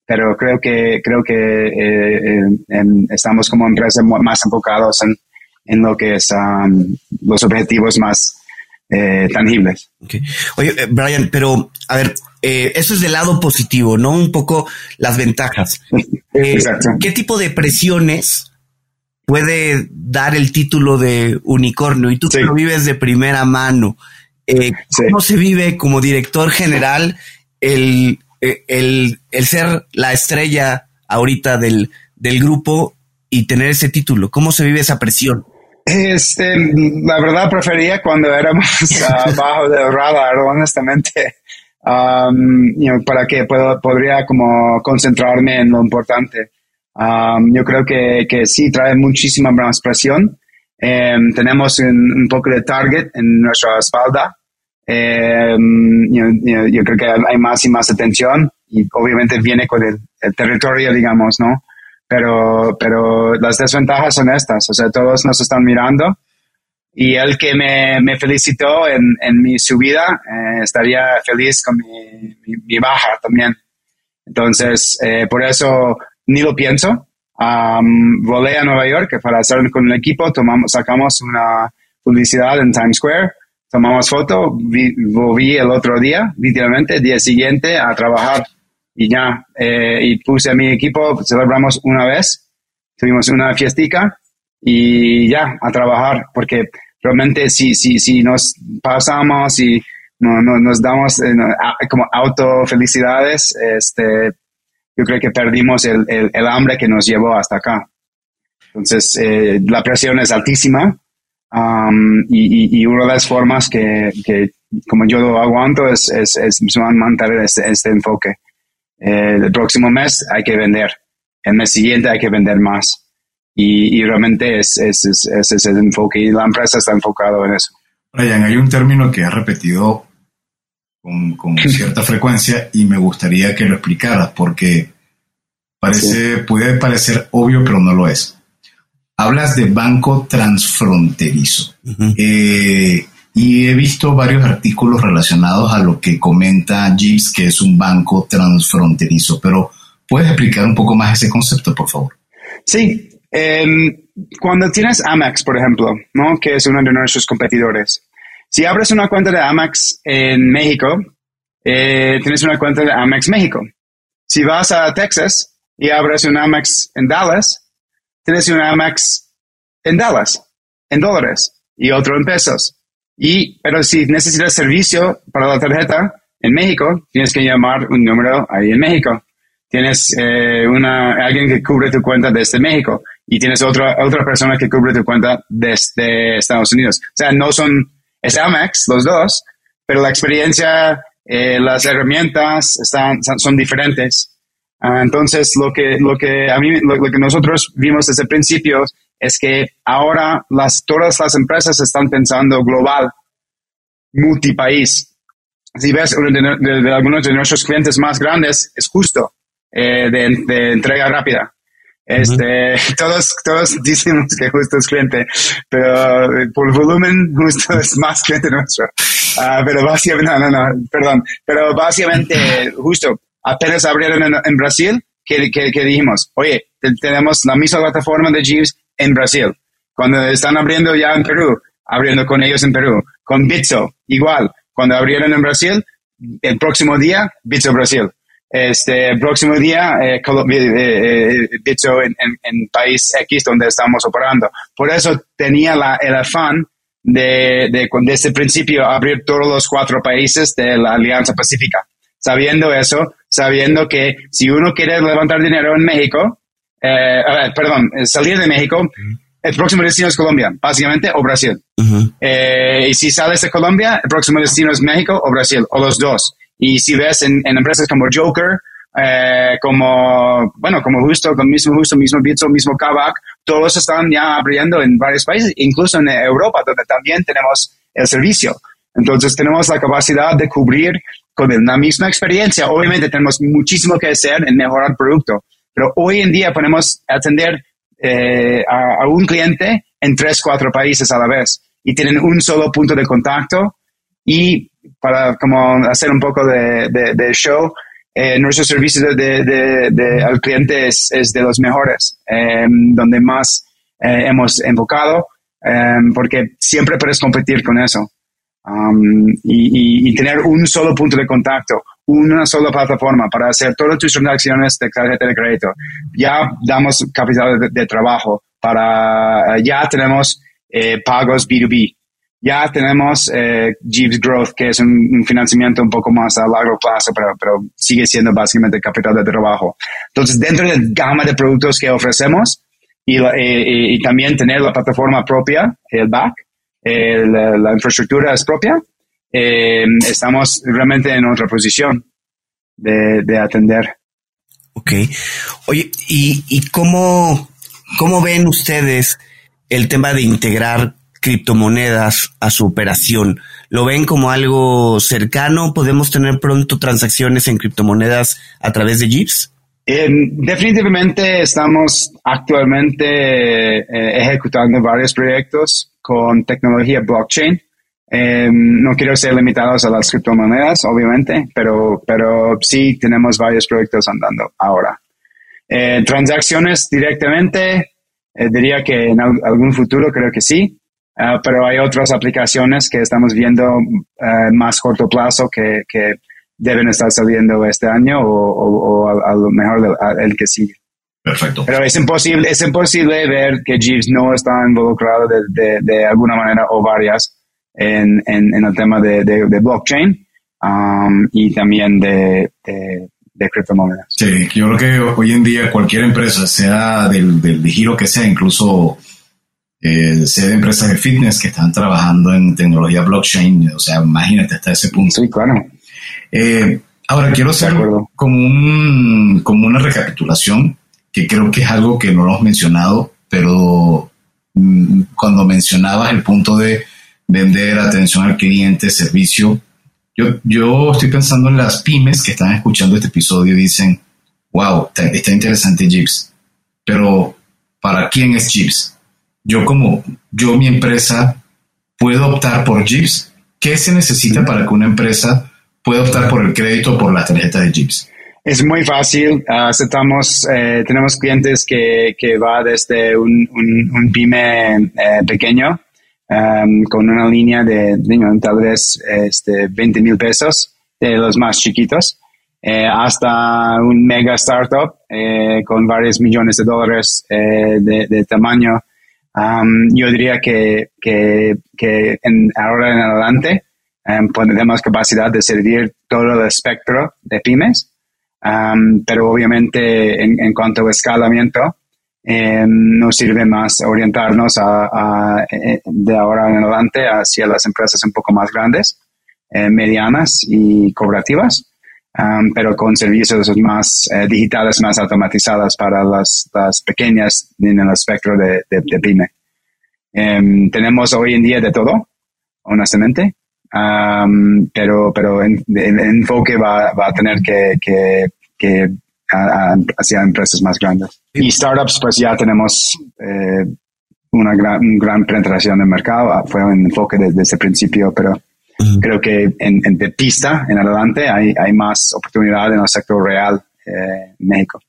pero creo que, creo que estamos como empresa más enfocados en, en lo que es um, los objetivos más eh, tangibles. Okay. Oye, eh, Brian, pero a ver, eh, eso es del lado positivo, ¿no? Un poco las ventajas. [laughs] Eh, Exacto. ¿Qué tipo de presiones puede dar el título de unicornio? Y tú sí. que lo vives de primera mano, ¿cómo sí. se vive como director general el, el, el ser la estrella ahorita del, del grupo y tener ese título? ¿Cómo se vive esa presión? Este, la verdad prefería cuando éramos [laughs] abajo del radar, honestamente, um, you know, para que puedo, podría como concentrarme en lo importante. Um, yo creo que, que sí trae muchísima más presión. Um, tenemos un, un, poco de target en nuestra espalda. You know, yo creo que hay más y más atención y obviamente viene con el, el territorio, digamos, ¿no? Pero, pero las desventajas son estas, o sea, todos nos están mirando y el que me, me felicitó en, en, mi subida eh, estaría feliz con mi, mi, mi, baja también. Entonces, eh, por eso ni lo pienso. Um, volé a Nueva York para hacer con el equipo, tomamos, sacamos una publicidad en Times Square, tomamos foto, vi, volví el otro día, literalmente, día siguiente a trabajar y ya, eh, y puse a mi equipo, celebramos una vez, tuvimos una fiestica y ya, a trabajar, porque realmente si, si, si nos pasamos y no, no, nos damos eh, como auto felicidades, este, yo creo que perdimos el, el, hambre que nos llevó hasta acá. Entonces, eh, la presión es altísima um, y, y, una de las formas que, que como yo lo aguanto es, es, es mantener este, este enfoque. Eh, el próximo mes hay que vender, el mes siguiente hay que vender más. Y, y realmente es, es, es, es, ese enfoque y la empresa está enfocado en eso. Brian, hay un término que has repetido con, con [laughs] cierta frecuencia y me gustaría que lo explicaras porque parece, puede parecer obvio, pero no lo es. Hablas de banco transfronterizo. Eh, y he visto varios artículos relacionados a lo que comenta Gibbs, que es un banco transfronterizo, pero ¿puedes explicar un poco más ese concepto, por favor? Sí, em, cuando tienes Amex, por ejemplo, ¿no? que es uno de nuestros competidores, si abres una cuenta de Amex en México, eh, tienes una cuenta de Amex México. Si vas a Texas y abres un Amex en Dallas, tienes un Amex en Dallas, en dólares, y otro en pesos. Y, pero si necesitas servicio para la tarjeta en México, tienes que llamar un número ahí en México. Tienes eh, una, alguien que cubre tu cuenta desde México y tienes otra, otra persona que cubre tu cuenta desde Estados Unidos. O sea, no son, es Amex, los dos, pero la experiencia, eh, las herramientas están, son diferentes. Ah, entonces, lo que, lo que a mí, lo, que nosotros vimos desde el principio es que ahora las, todas las empresas están pensando global, multipaís. Si ves de, algunos de nuestros clientes más grandes, es justo eh, de, entrega rápida. Este, [laughs] todos, todos decimos que justo es cliente, pero eh, por volumen justo es más cliente nuestro. Uh, pero básicamente, no, no, no, perdón, pero básicamente justo apenas abrieron en, Brasil, que, que, dijimos, oye, tenemos la misma plataforma de Jeeves en Brasil. Cuando están abriendo ya en Perú, abriendo con ellos en Perú. Con Bitso, igual. Cuando abrieron en Brasil, el próximo día, Bitso Brasil. Este, el próximo día, eh, eh, eh, Bitso en, en, país X donde estamos operando. Por eso tenía la, el afán de, de, desde el principio, abrir todos los cuatro países de la Alianza Pacífica. Sabiendo eso, sabiendo que si uno quiere levantar dinero en México, eh, perdón, eh, salir de México, el próximo destino es Colombia, básicamente, o Brasil. Eh, y si sales de Colombia, el próximo destino es México o Brasil, o los dos. Y si ves en, empresas como Joker, como, bueno, como Justo, con mismo Justo, mismo Bitso, mismo Kavak, todos están ya abriendo en varios países, incluso en Europa, donde también tenemos el servicio. Entonces tenemos la capacidad de cubrir con la misma experiencia. Obviamente tenemos muchísimo que hacer en mejorar el producto, pero hoy en día podemos atender eh, a, un cliente en tres, cuatro países a la vez y tienen un solo punto de contacto y para como hacer un poco de, show, eh, nuestro servicio de, al cliente es, de los mejores, em, donde más eh, hemos enfocado, em, porque siempre puedes competir con eso. Um, y, tener un solo punto de contacto, una sola plataforma para hacer todas tus transacciones de tarjeta de crédito. Ya damos capital de, trabajo para, ya tenemos eh, pagos B2B. Ya tenemos eh, Jeeves Growth, que es un, financiamiento un poco más a largo plazo, pero, pero sigue siendo básicamente capital de trabajo. Entonces, dentro de la gama de productos que ofrecemos y, y, y también tener la plataforma propia, el back, la, infraestructura es propia, eh, estamos realmente en otra posición de, atender. Ok. Oye, ¿y, y cómo, cómo ven ustedes el tema de integrar criptomonedas a su operación? ¿Lo ven como algo cercano? ¿Podemos tener pronto transacciones en criptomonedas a través de Jeeps? definitivamente estamos actualmente eh, ejecutando varios proyectos con tecnología blockchain. Em, no quiero ser limitados a las criptomonedas, obviamente, pero, pero sí tenemos varios proyectos andando ahora. Eh, transacciones directamente, eh, diría que en algún futuro creo que sí, ah, pero hay otras aplicaciones que estamos viendo uh, más corto plazo que, que, deben estar saliendo este año o, o, a, lo mejor el que sigue. Perfecto. Pero es imposible, es imposible ver que Jeeves no está involucrado de, de, alguna manera o varias en, en, en el tema de, de blockchain um, y también de, de, criptomonedas. Sí, yo creo que hoy en día cualquier empresa, sea del, del giro que sea, incluso eh, sea de empresas de fitness que están trabajando en tecnología blockchain, o sea, imagínate hasta ese punto. Sí, claro. Eh, ahora quiero hacer como, un, como una recapitulación que creo que es algo que no lo hemos mencionado, pero mm, cuando mencionabas el punto de vender atención al cliente, servicio, Yo, yo estoy pensando en las pymes que están escuchando este episodio y dicen, wow, está, está interesante Jeeps, pero ¿para quién es Jeeps? Yo como, yo mi empresa, ¿puedo optar por Jeeps? ¿Qué se necesita para que una empresa pueda optar por el crédito o por la tarjeta de Jeeps? Es muy fácil. aceptamos, eh, tenemos clientes que, que va desde un, un, pyme eh, pequeño um, con una línea de, tal vez este, 20 mil pesos de los más chiquitos eh, hasta un mega startup con varios millones de dólares de, tamaño. Um, yo diría que, que, que en, ahora en adelante um, tenemos capacidad de servir todo el espectro de pymes pero obviamente en, cuanto a escalamiento, em, nos sirve más orientarnos a, eh, de ahora en adelante hacia las empresas un poco más grandes, eh, medianas y cooperativas, pero con servicios más eh, digitales, más automatizadas para las, las, pequeñas en el espectro de, de, pyme. Em, tenemos hoy en día de todo, honestamente pero pero el enfoque va, va, a tener que, que, que hacia empresas más grandes. Y startups, pues ya tenemos eh, una gran, gran penetración en mercado. Ah, fue un enfoque desde, el principio, pero creo que en, de pista en adelante hay, hay más oportunidad en el sector real eh, en México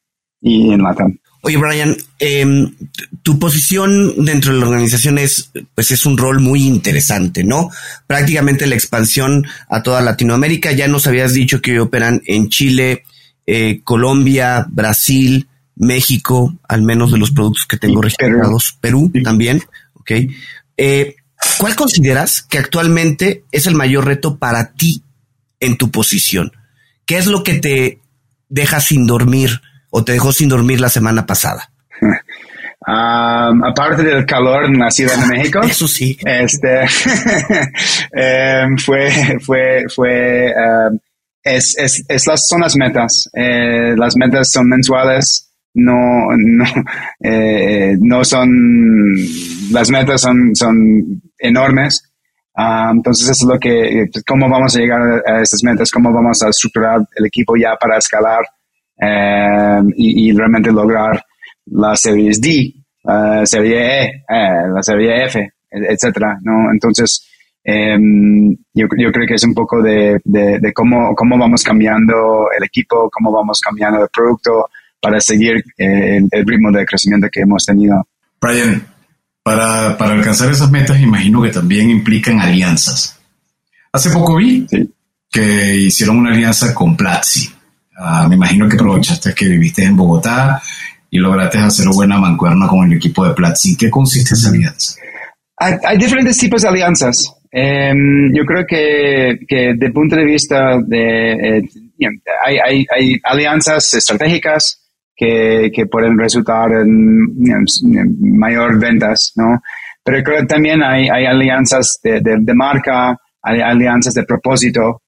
y en Latam. Oye, Brian, em, tu posición dentro de la organización es, pues es un rol muy interesante, ¿no? Prácticamente la expansión a toda Latinoamérica. Ya nos habías dicho que operan en Chile, eh, Colombia, Brasil, México, al menos de los productos que tengo registrados, Perú, también, ¿ok? Eh, ¿Cuál consideras que actualmente es el mayor reto para ti en tu posición? ¿Qué es lo que te deja sin dormir? O te dejó sin dormir la semana pasada? [laughs] aparte del calor en la Ciudad de México. [laughs] Eso sí. Este, [laughs] em, fue, fue, fue, es, es, es, las, son las metas. Eh, las metas son mensuales. No, no, eh, no son, las metas son, son enormes. entonces, eso es lo que, cómo vamos a llegar a estas metas, cómo vamos a estructurar el equipo ya para escalar eh, y, realmente lograr la serie D, la serie E, eh, la serie F, etcétera, ¿no? Entonces, em, yo, yo, creo que es un poco de, de, cómo, cómo vamos cambiando el equipo, cómo vamos cambiando el producto para seguir eh, el, ritmo de crecimiento que hemos tenido. Brian, para, para, alcanzar esas metas imagino que también implican alianzas. Hace poco vi que hicieron una alianza con Platzi. Ah, me imagino que aprovechaste que viviste en Bogotá y lograste hacer buena mancuerna con el equipo de Platzi. ¿Qué consiste esa alianza? Hay, diferentes tipos de alianzas. Em, yo creo que, que de punto de vista de... Eh, hay, hay, alianzas estratégicas que, que pueden resultar en, mayor ventas, ¿no? Pero creo que también hay, hay alianzas de, de, de marca, hay alianzas de propósito,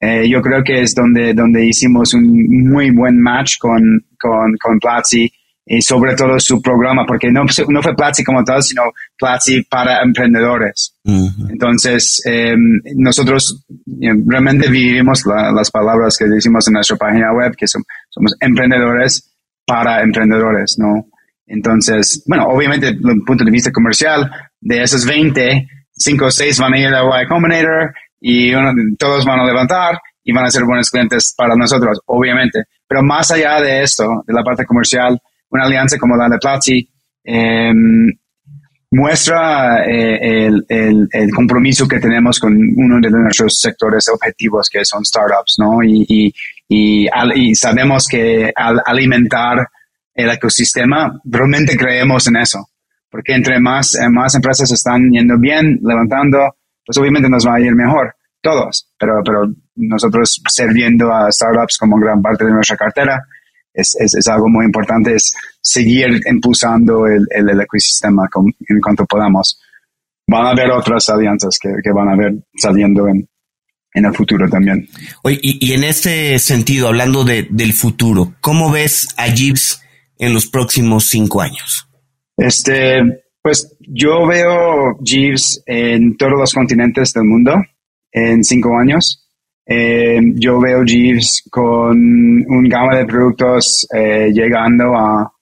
eh, yo creo que es donde, donde hicimos un muy buen match con, con, con Platzi y sobre todo su programa, porque no, no fue Platzi como tal, sino Platzi para emprendedores. Entonces, em, nosotros realmente vivimos las palabras que decimos en nuestra página web, que somos emprendedores para emprendedores, ¿no? Entonces, bueno, obviamente, desde el punto de vista comercial, de esos 20, 5 o 6 van a ir a Y Combinator, y todos van a levantar y van a ser buenos clientes para nosotros, obviamente. Pero más allá de esto, de la parte comercial, una alianza como la de Platzi em, muestra eh, el, el, compromiso que tenemos con uno de nuestros sectores objetivos, que son startups, ¿no? Y, y, y, sabemos que al alimentar el ecosistema, realmente creemos en eso. Porque entre más, eh, más empresas están yendo bien, levantando, pues obviamente nos va a ir mejor, todos, pero, pero nosotros sirviendo a startups como gran parte de nuestra cartera, es, es, algo muy importante, es seguir impulsando el, el, ecosistema en cuanto podamos. Van a haber otras alianzas que, que van a ver saliendo en, en el futuro también. Oye, y, y en este sentido, hablando de, del futuro, ¿cómo ves a Jeeves en los próximos cinco años? Este, pues yo veo Jeeves en todos los continentes del mundo en cinco años. eh, yo veo Jeeves con un gama de productos eh, llegando a,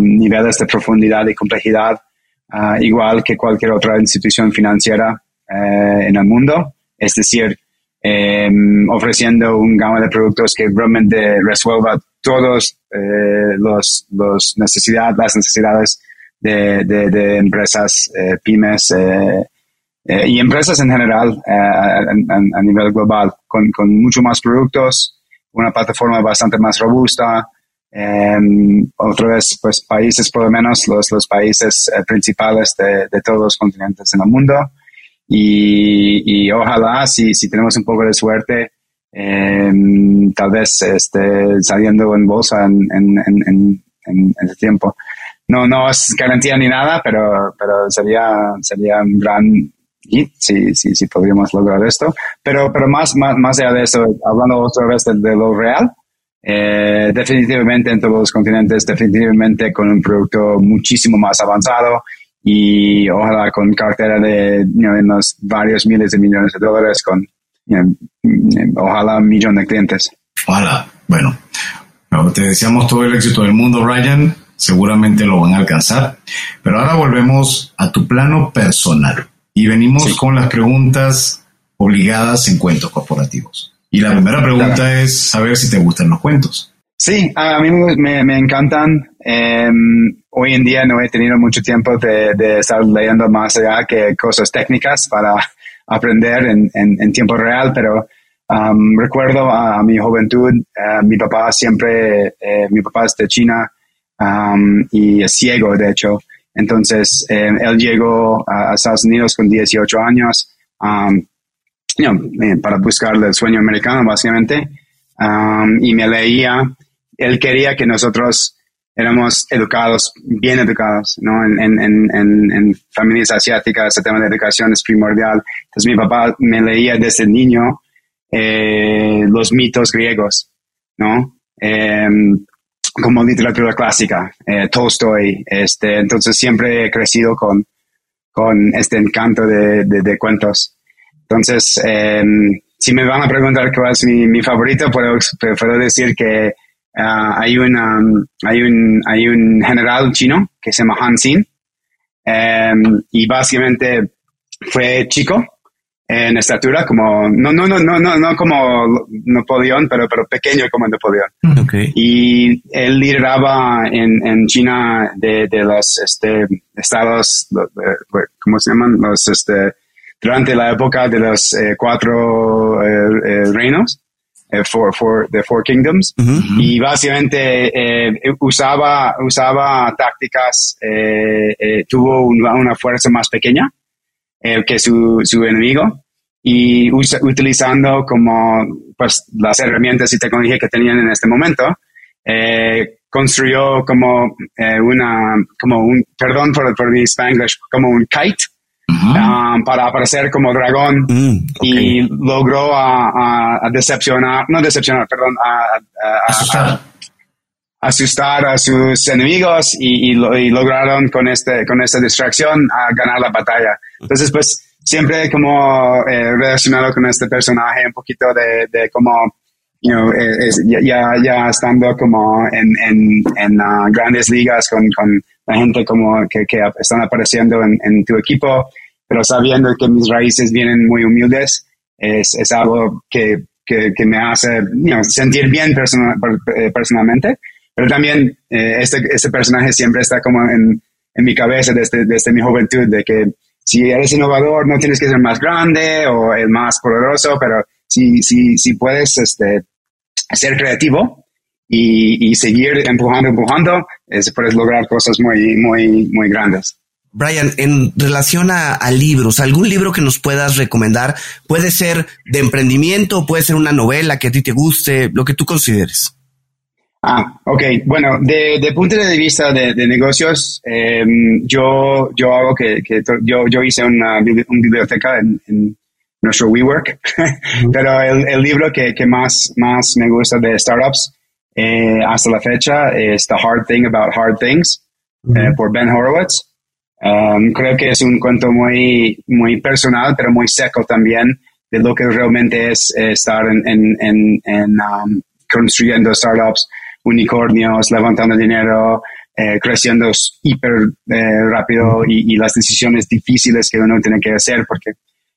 niveles de profundidad y complejidad, ah, igual que cualquier otra institución financiera eh, en el mundo. Es decir, em, ofreciendo un gama de productos que realmente resuelva todos los, los necesidades, las necesidades de, de, empresas, pymes, eh, y empresas en general eh, a, nivel global, con, con mucho más productos, una plataforma bastante más robusta. Eh, otra vez, pues países, por lo menos los, los países eh, principales de, de, todos los continentes en el mundo. Y, y ojalá, si, si tenemos un poco de suerte, tal vez este, saliendo en bolsa en, en, tiempo. No, no es garantía ni nada, pero, pero sería, sería un gran y sí, sí, sí podríamos lograr esto. Pero, pero más, más, más allá de eso, hablando otra vez de, lo real, eh, definitivamente en todos los continentes, definitivamente con un producto muchísimo más avanzado y ojalá con cartera de unos varios miles de millones de dólares, con ojalá un millón de clientes. Ojalá. Bueno, te deseamos todo el éxito del mundo, Ryan. Seguramente lo van a alcanzar. Pero ahora volvemos a tu plano personal. Y venimos con las preguntas obligadas en cuentos corporativos. Y la primera pregunta es saber si te gustan los cuentos. Sí, a mí me, encantan. Em, hoy en día no he tenido mucho tiempo de, estar leyendo más allá que cosas técnicas para aprender en, tiempo real, pero recuerdo a, mi juventud, eh, mi papá siempre, eh, mi papá es de China y es ciego, de hecho, entonces, eh, él llegó a, Estados Unidos con 18 años um, para buscar el sueño americano, básicamente, um, y me leía. Él quería que nosotros éramos educados, bien educados, ¿no? En, en, en, en familias asiáticas, el tema de educación es primordial. Entonces, mi papá me leía desde niño eh, los mitos griegos, ¿no? Em, como literatura clásica, eh, Tolstoy, este, entonces siempre he crecido con, con este encanto de, de, cuentos. Entonces, em, si me van a preguntar cuál es mi, mi favorito, puedo, puedo decir que ah, hay, una, hay, un, hay un general chino que se llama Han Xin, em, y básicamente fue chico en estatura, como, no, no, no, no, no, no como Napoleón, pero, pero pequeño como Napoleón. Okay. Y él lideraba en, en China de, de los este, estados, ¿cómo se llaman? Los, este, durante la época de los eh, cuatro eh, eh, reinos. For, for, the Four Kingdoms. Y básicamente usaba, usaba tácticas, tuvo una, una fuerza más pequeña, que su, su enemigo. Y utilizando como pues las herramientas y tecnología que tenían en este momento, eh, construyó como eh, una, como un, perdón por, por mi spanglish, como un kite, um, para aparecer como dragón mm, y logró a, a, decepcionar, no decepcionar, perdón, a, asustar. asustar a sus enemigos y, y, lograron con este con esta distracción a ganar la batalla. Entonces, pues siempre como eh, relacionado con este personaje un poquito de, de como, you know, eh, ya, ya estando como en, en, en uh, grandes ligas con, con la gente como que, que están apareciendo en, en, tu equipo, pero sabiendo que mis raíces vienen muy humildes, es, es algo que, que, que me hace you know, sentir bien eh, personalmente, pero también eh, este, este personaje siempre está como en, en mi cabeza desde, desde mi juventud, de que si eres innovador, no tienes que ser más grande o el más poderoso, pero si, si, si puedes este, ser creativo y, y seguir empujando, empujando, es, puedes lograr cosas muy, muy, muy grandes. Brian, en relación a, a, libros, ¿algún libro que nos puedas recomendar? Puede ser de emprendimiento, puede ser una novela que a ti te guste, lo que tú consideres. Ah, ok. Bueno, de, de punto de vista de, de negocios, eh, yo, yo hago que, que yo, yo hice una, biblioteca en, en, nuestro WeWork, [laughs] pero el, el, libro que, que, más, más me gusta de startups eh, hasta la fecha es The Hard Thing About Hard Things eh, por Ben Horowitz. Um, creo que es un cuento muy, muy personal, pero muy seco también de lo que realmente es eh, estar en, en, en, en um, construyendo startups, unicornios, levantando dinero, eh, creciendo hiper eh, rápido y, y, las decisiones difíciles que uno tiene que hacer, porque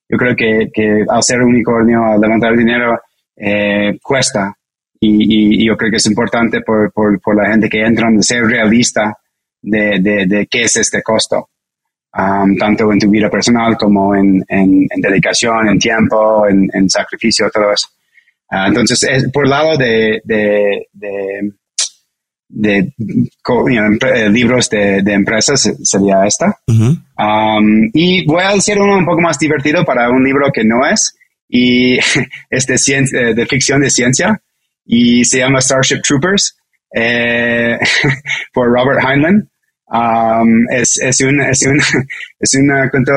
yo creo que, que al ser unicornio, al levantar dinero, eh, cuesta. Y, y, yo creo que es importante por, por, por la gente que entra ser realista de, de, de qué es este costo. Um, tanto en tu vida personal como en, en, en dedicación, en tiempo, en, en, sacrificio, todo eso. Uh, entonces, es, por el lado de, de, de, de you know, eh, libros de, empresas sería esta. Uh -huh. um, y voy a decir uno un poco más divertido para un libro que no es, y [laughs] es de, ciencia, de ficción de ciencia, y se llama Starship Troopers, eh, [laughs] por Robert Heinlein. Um, es, es un, es un, [laughs] es una, cuento,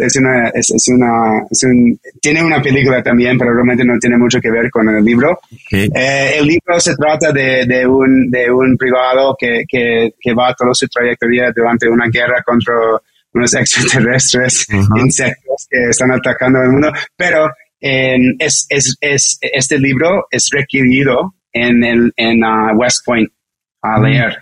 es una, es, es una, es un, tiene una película también, pero realmente no tiene mucho que ver con el libro. Okay. Eh, el libro se trata de, de un, de un privado que, que, que va toda su trayectoria durante una guerra contra unos [laughs] extraterrestres, uh -huh. insectos que están atacando el mundo, pero eh, es, es, es, este libro es requerido en, el, en uh, West Point a leer.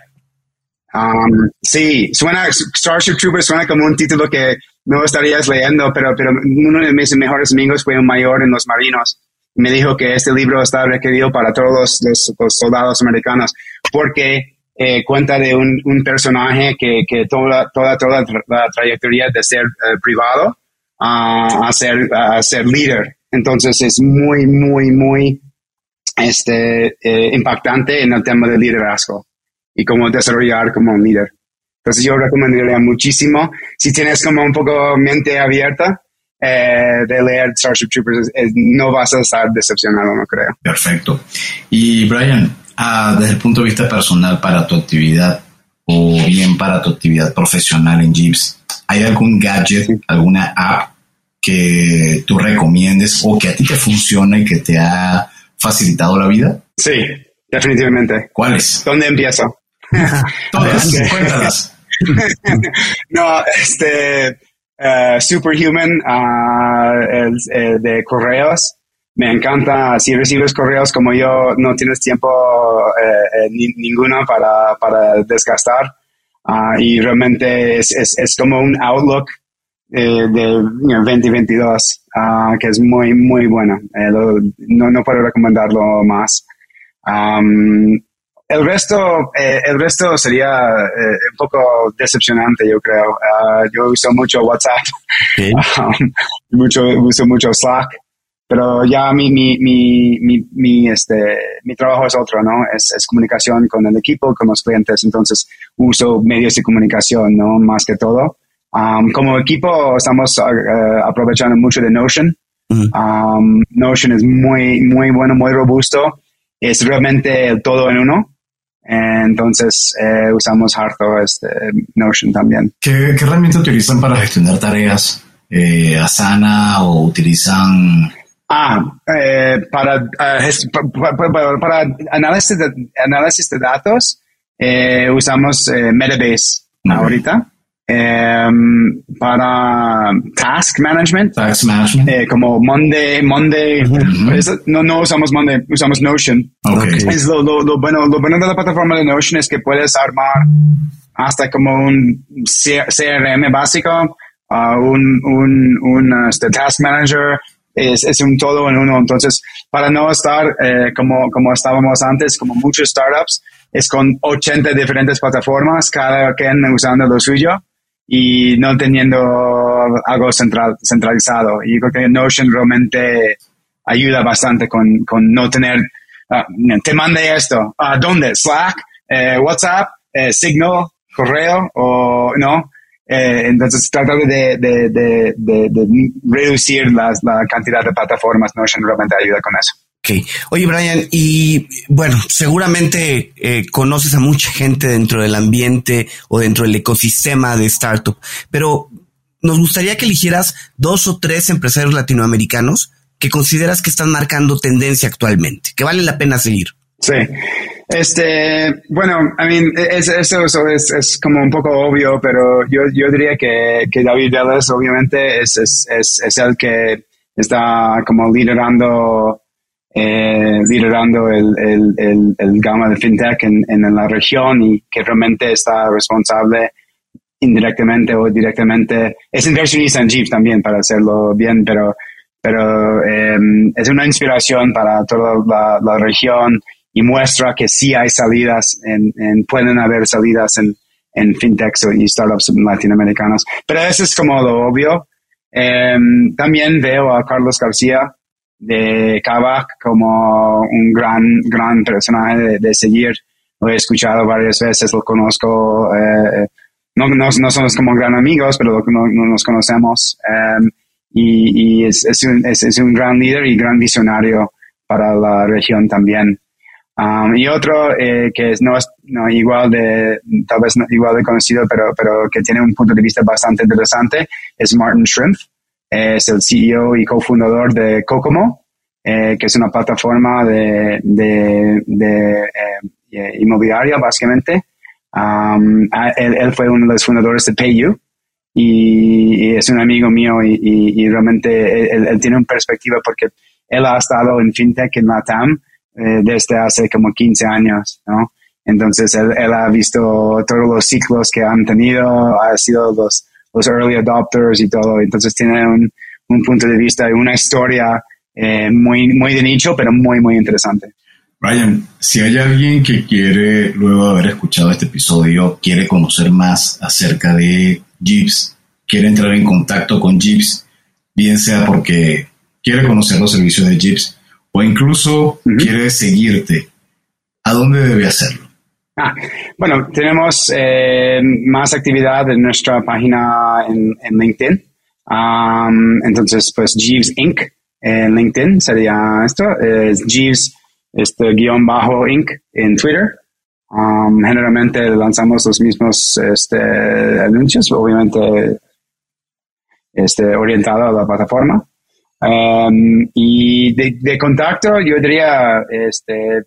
Um, sí, suena, Starship Troopers suena como un título que no estarías leyendo, pero, pero uno de mis mejores amigos fue un mayor en los marinos. Me dijo que este libro está requerido para todos los, soldados americanos porque eh, cuenta de un, personaje que, que toda, toda, toda la trayectoria de ser uh, privado uh, a, ser, a ser líder. Entonces es muy, muy, muy este, eh, impactante en el tema del liderazgo y cómo desarrollar como un líder. Entonces yo recomendaría muchísimo, si tienes como un poco mente abierta, eh, de leer Starship Troopers, eh, no vas a estar decepcionado, no creo. Perfecto. Y Brian, ah, desde el punto de vista personal para tu actividad o bien para tu actividad profesional en Jeeps, ¿hay algún gadget, sí. alguna app que tú recomiendes o que a ti te funciona y que te ha facilitado la vida? Sí, definitivamente. ¿Cuáles? ¿Dónde empiezo? [laughs] Todas, cuéntalas. [laughs] no, este, uh, Superhuman uh, el, el de correos. Me encanta, si recibes correos como yo, no tienes tiempo eh, eh, ni, ninguno para, para desgastar. Uh, y realmente es, es, es, como un outlook eh, de you know, 2022 que es muy, muy bueno. Lo, no, no puedo recomendarlo más. Um, el resto, eh, el resto sería eh, un poco decepcionante, yo creo. Uh, yo uso mucho WhatsApp, okay. [laughs] um, mucho, uso mucho Slack, pero ya mi, mi, mi, mi, mi, este, mi trabajo es otro, ¿no? Es, es comunicación con el equipo, con los clientes, entonces uso medios de comunicación, ¿no? Más que todo. Um, como equipo estamos uh, aprovechando mucho de Notion. Uh -huh. um, Notion es muy, muy bueno, muy robusto. Es realmente todo en uno. Entonces eh, usamos harto este Notion también. ¿Qué, qué herramienta utilizan para gestionar tareas? Eh, ¿Asana o utilizan...? Ah, eh, para, uh, para, para, análisis, de, análisis de datos eh, usamos Metabase okay. ahorita. Um, para task management, task management. Eh, como Monday, Monday, uh -huh. no, no usamos Monday, usamos Notion. Okay. Es lo, lo, lo, bueno, lo bueno de la plataforma de Notion es que puedes armar hasta como un CRM básico, uh, un, un, un este, task manager, es, es, un todo en uno. Entonces, para no estar eh, como, como estábamos antes, como muchos startups, es con 80 diferentes plataformas, cada quien usando lo suyo y no teniendo algo central, centralizado. Y creo que Notion realmente ayuda bastante con, con no tener, uh, te mande esto, ¿a uh, dónde? Slack, eh, WhatsApp, eh, Signal, correo o no. Eh, entonces tratar de, de, de, de reducir las, la cantidad de plataformas, Notion realmente ayuda con eso. Ok. Oye, Brian, y bueno, seguramente eh, conoces a mucha gente dentro del ambiente o dentro del ecosistema de startup, pero nos gustaría que eligieras dos o tres empresarios latinoamericanos que consideras que están marcando tendencia actualmente, que vale la pena seguir. Sí. Este, bueno, I mean, es, eso, eso es, es, como un poco obvio, pero yo, yo diría que, que David Vélez obviamente es, es el que está como liderando, eh, liderando el, el, el, el, gama de fintech en, en la región y que realmente está responsable indirectamente o directamente. Es inversionista en Jeep también para hacerlo bien, pero, pero eh, es una inspiración para toda la, la, región y muestra que sí hay salidas, en, en pueden haber salidas en, en fintechs y startups latinoamericanos. Pero eso es como lo obvio. Eh, también veo a Carlos García de Kavak como un gran, gran personaje de, seguir. Lo he escuchado varias veces, lo conozco. Eh, no, no, no, somos como gran amigos, pero no, no nos conocemos. Um, y, es, un, es, un, gran líder y gran visionario para la región también. Y otro eh, que es, no es no, igual de, tal vez no, igual de conocido, pero, pero que tiene un punto de vista bastante interesante, es Martin Shrimp. Es el CEO y cofundador de Kokomo, eh, que es una plataforma de, de eh, inmobiliaria, básicamente. Um, él, fue uno de los fundadores de PayU y, es un amigo mío y, realmente él, tiene una perspectiva porque él ha estado en FinTech en LATAM eh, desde hace como 15 años, ¿no? Entonces él, ha visto todos los ciclos que han tenido, ha sido los, los early adopters y todo, entonces tiene un, un punto de vista y una historia eh, muy, muy de nicho, pero muy, muy interesante. Brian, si hay alguien que quiere, luego de haber escuchado este episodio, quiere conocer más acerca de Jeeps, quiere entrar en contacto con Jeeps, bien sea porque quiere conocer los servicios de Jeeps o incluso uh -huh. quiere seguirte, ¿a dónde debe hacerlo? Ah, bueno, tenemos eh, más actividad en nuestra página en, LinkedIn. Entonces, pues Jeeves Inc. en LinkedIn sería esto, es Jeeves este guion bajo Inc. en Twitter. Generalmente lanzamos los mismos este, anuncios, obviamente este, orientado a la plataforma. Y de, de, contacto, yo diría, este,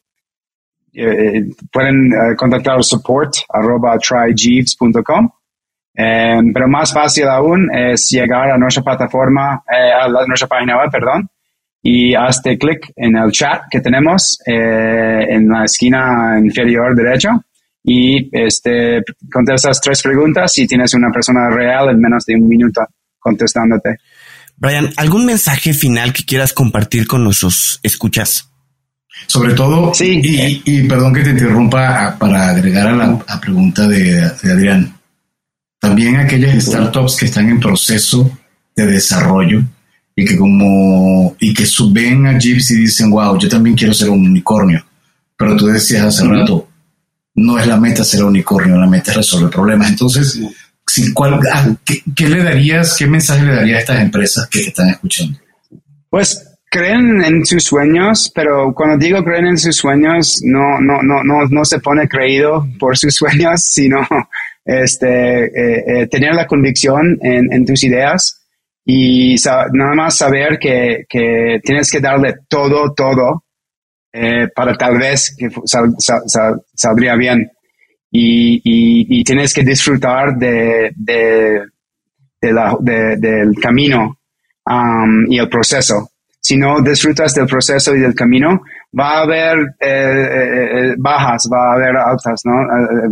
eh, pueden uh, contactar support arroba tryjeeves.com. Um, pero más fácil aún es llegar a nuestra plataforma, eh, a la, nuestra página web, perdón, y hazte clic en el chat que tenemos eh, en la esquina inferior derecha y este, contestas tres preguntas y tienes una persona real en menos de un minuto contestándote. Brian, ¿algún mensaje final que quieras compartir con nuestros escuchas? Sobre todo, sí. y, y perdón que te interrumpa para agregar a la a pregunta de, de Adrián, también aquellas startups que están en proceso de desarrollo, y que como y que ven a Jeeps y dicen, wow, yo también quiero ser un unicornio. Pero tú decías hace uh -huh. rato, no es la meta ser un unicornio, la meta es resolver problemas. Entonces, si, ¿cuál, a, ¿qué, ¿qué, le darías, qué mensaje le darías a estas empresas que te están escuchando? Pues creen en sus sueños, pero cuando digo creen en sus sueños, no, no, no, no, no se pone creído por sus [laughs] sueños, sino este, eh, eh, tener la convicción en, tus ideas y nada más saber que, que, tienes que darle todo, todo eh, para tal vez que sal, sal, sal, saldría bien. Y, y, tienes que disfrutar de, de, de, del camino um, y el proceso. Si no disfrutas del proceso y del camino, va a haber eh, eh, bajas, va a haber altas, ¿no?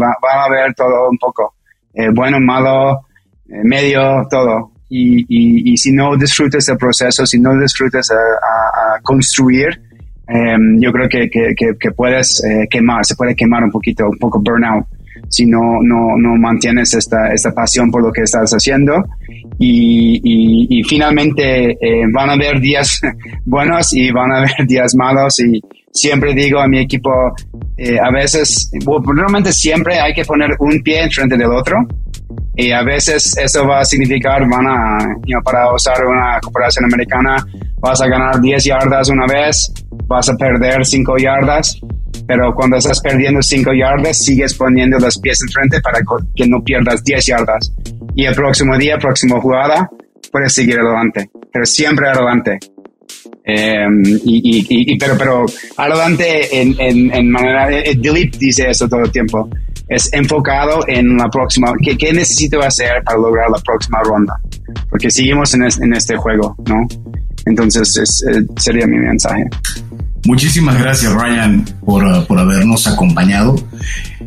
Va, va, a haber todo un poco. bueno, malo, medio, todo y, y, y, si no disfrutas el proceso, si no disfrutas a, construir, eh, yo creo que, que, que, puedes eh, quemar, se puede quemar un poquito, un poco burnout, si no, no, no mantienes esta, esta pasión por lo que estás haciendo. Y, finalmente eh, van a haber días [laughs] buenos y van a haber [laughs] días malos. Y siempre digo a mi equipo, eh, a veces, bueno, realmente siempre hay que poner un pie enfrente del otro. Y a veces eso va a significar, van a, you know, para usar una corporación americana, vas a ganar 10 yardas una vez, vas a perder 5 yardas, pero cuando estás perdiendo 5 yardas, sigues poniendo los pies enfrente para que no pierdas 10 yardas. Y el próximo día, próxima jugada, puedes seguir adelante, pero siempre adelante. Eh, y, y, y, pero, pero adelante en, en, en manera, eh, Dilip dice eso todo el tiempo es enfocado en la próxima, ¿qué, qué necesito hacer para lograr la próxima ronda? Porque seguimos en, es, en este juego, ¿no? Entonces, ese eh, sería mi mensaje. Muchísimas gracias, Ryan, por, por habernos acompañado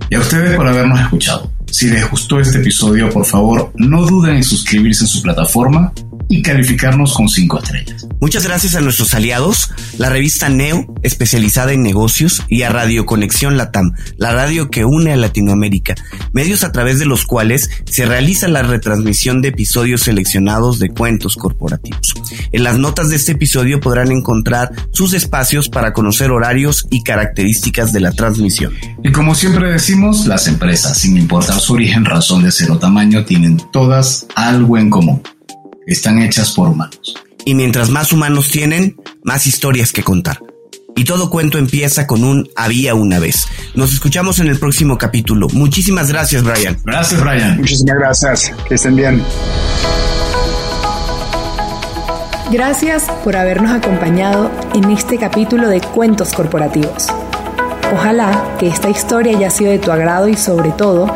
y a ustedes por habernos escuchado. Si les gustó este episodio, por favor, no duden en suscribirse en su plataforma y calificarnos con cinco estrellas. Muchas gracias a nuestros aliados, la revista Neo, especializada en negocios, y a Radio Conexión Latam, la radio que une a Latinoamérica, medios a través de los cuales se realiza la retransmisión de episodios seleccionados de cuentos corporativos. En las notas de este episodio podrán encontrar sus espacios para conocer horarios y características de la transmisión. Y como siempre decimos, las empresas, sin importar su origen, razón de ser o tamaño, tienen todas algo en común están hechas por humanos. Y mientras más humanos tienen, más historias que contar. Y todo cuento empieza con un había una vez. Nos escuchamos en el próximo capítulo. Muchísimas gracias, Brian. Gracias, Brian. Muchísimas gracias. Que estén bien. Gracias por habernos acompañado en este capítulo de Cuentos Corporativos. Ojalá que esta historia haya sido de tu agrado y sobre todo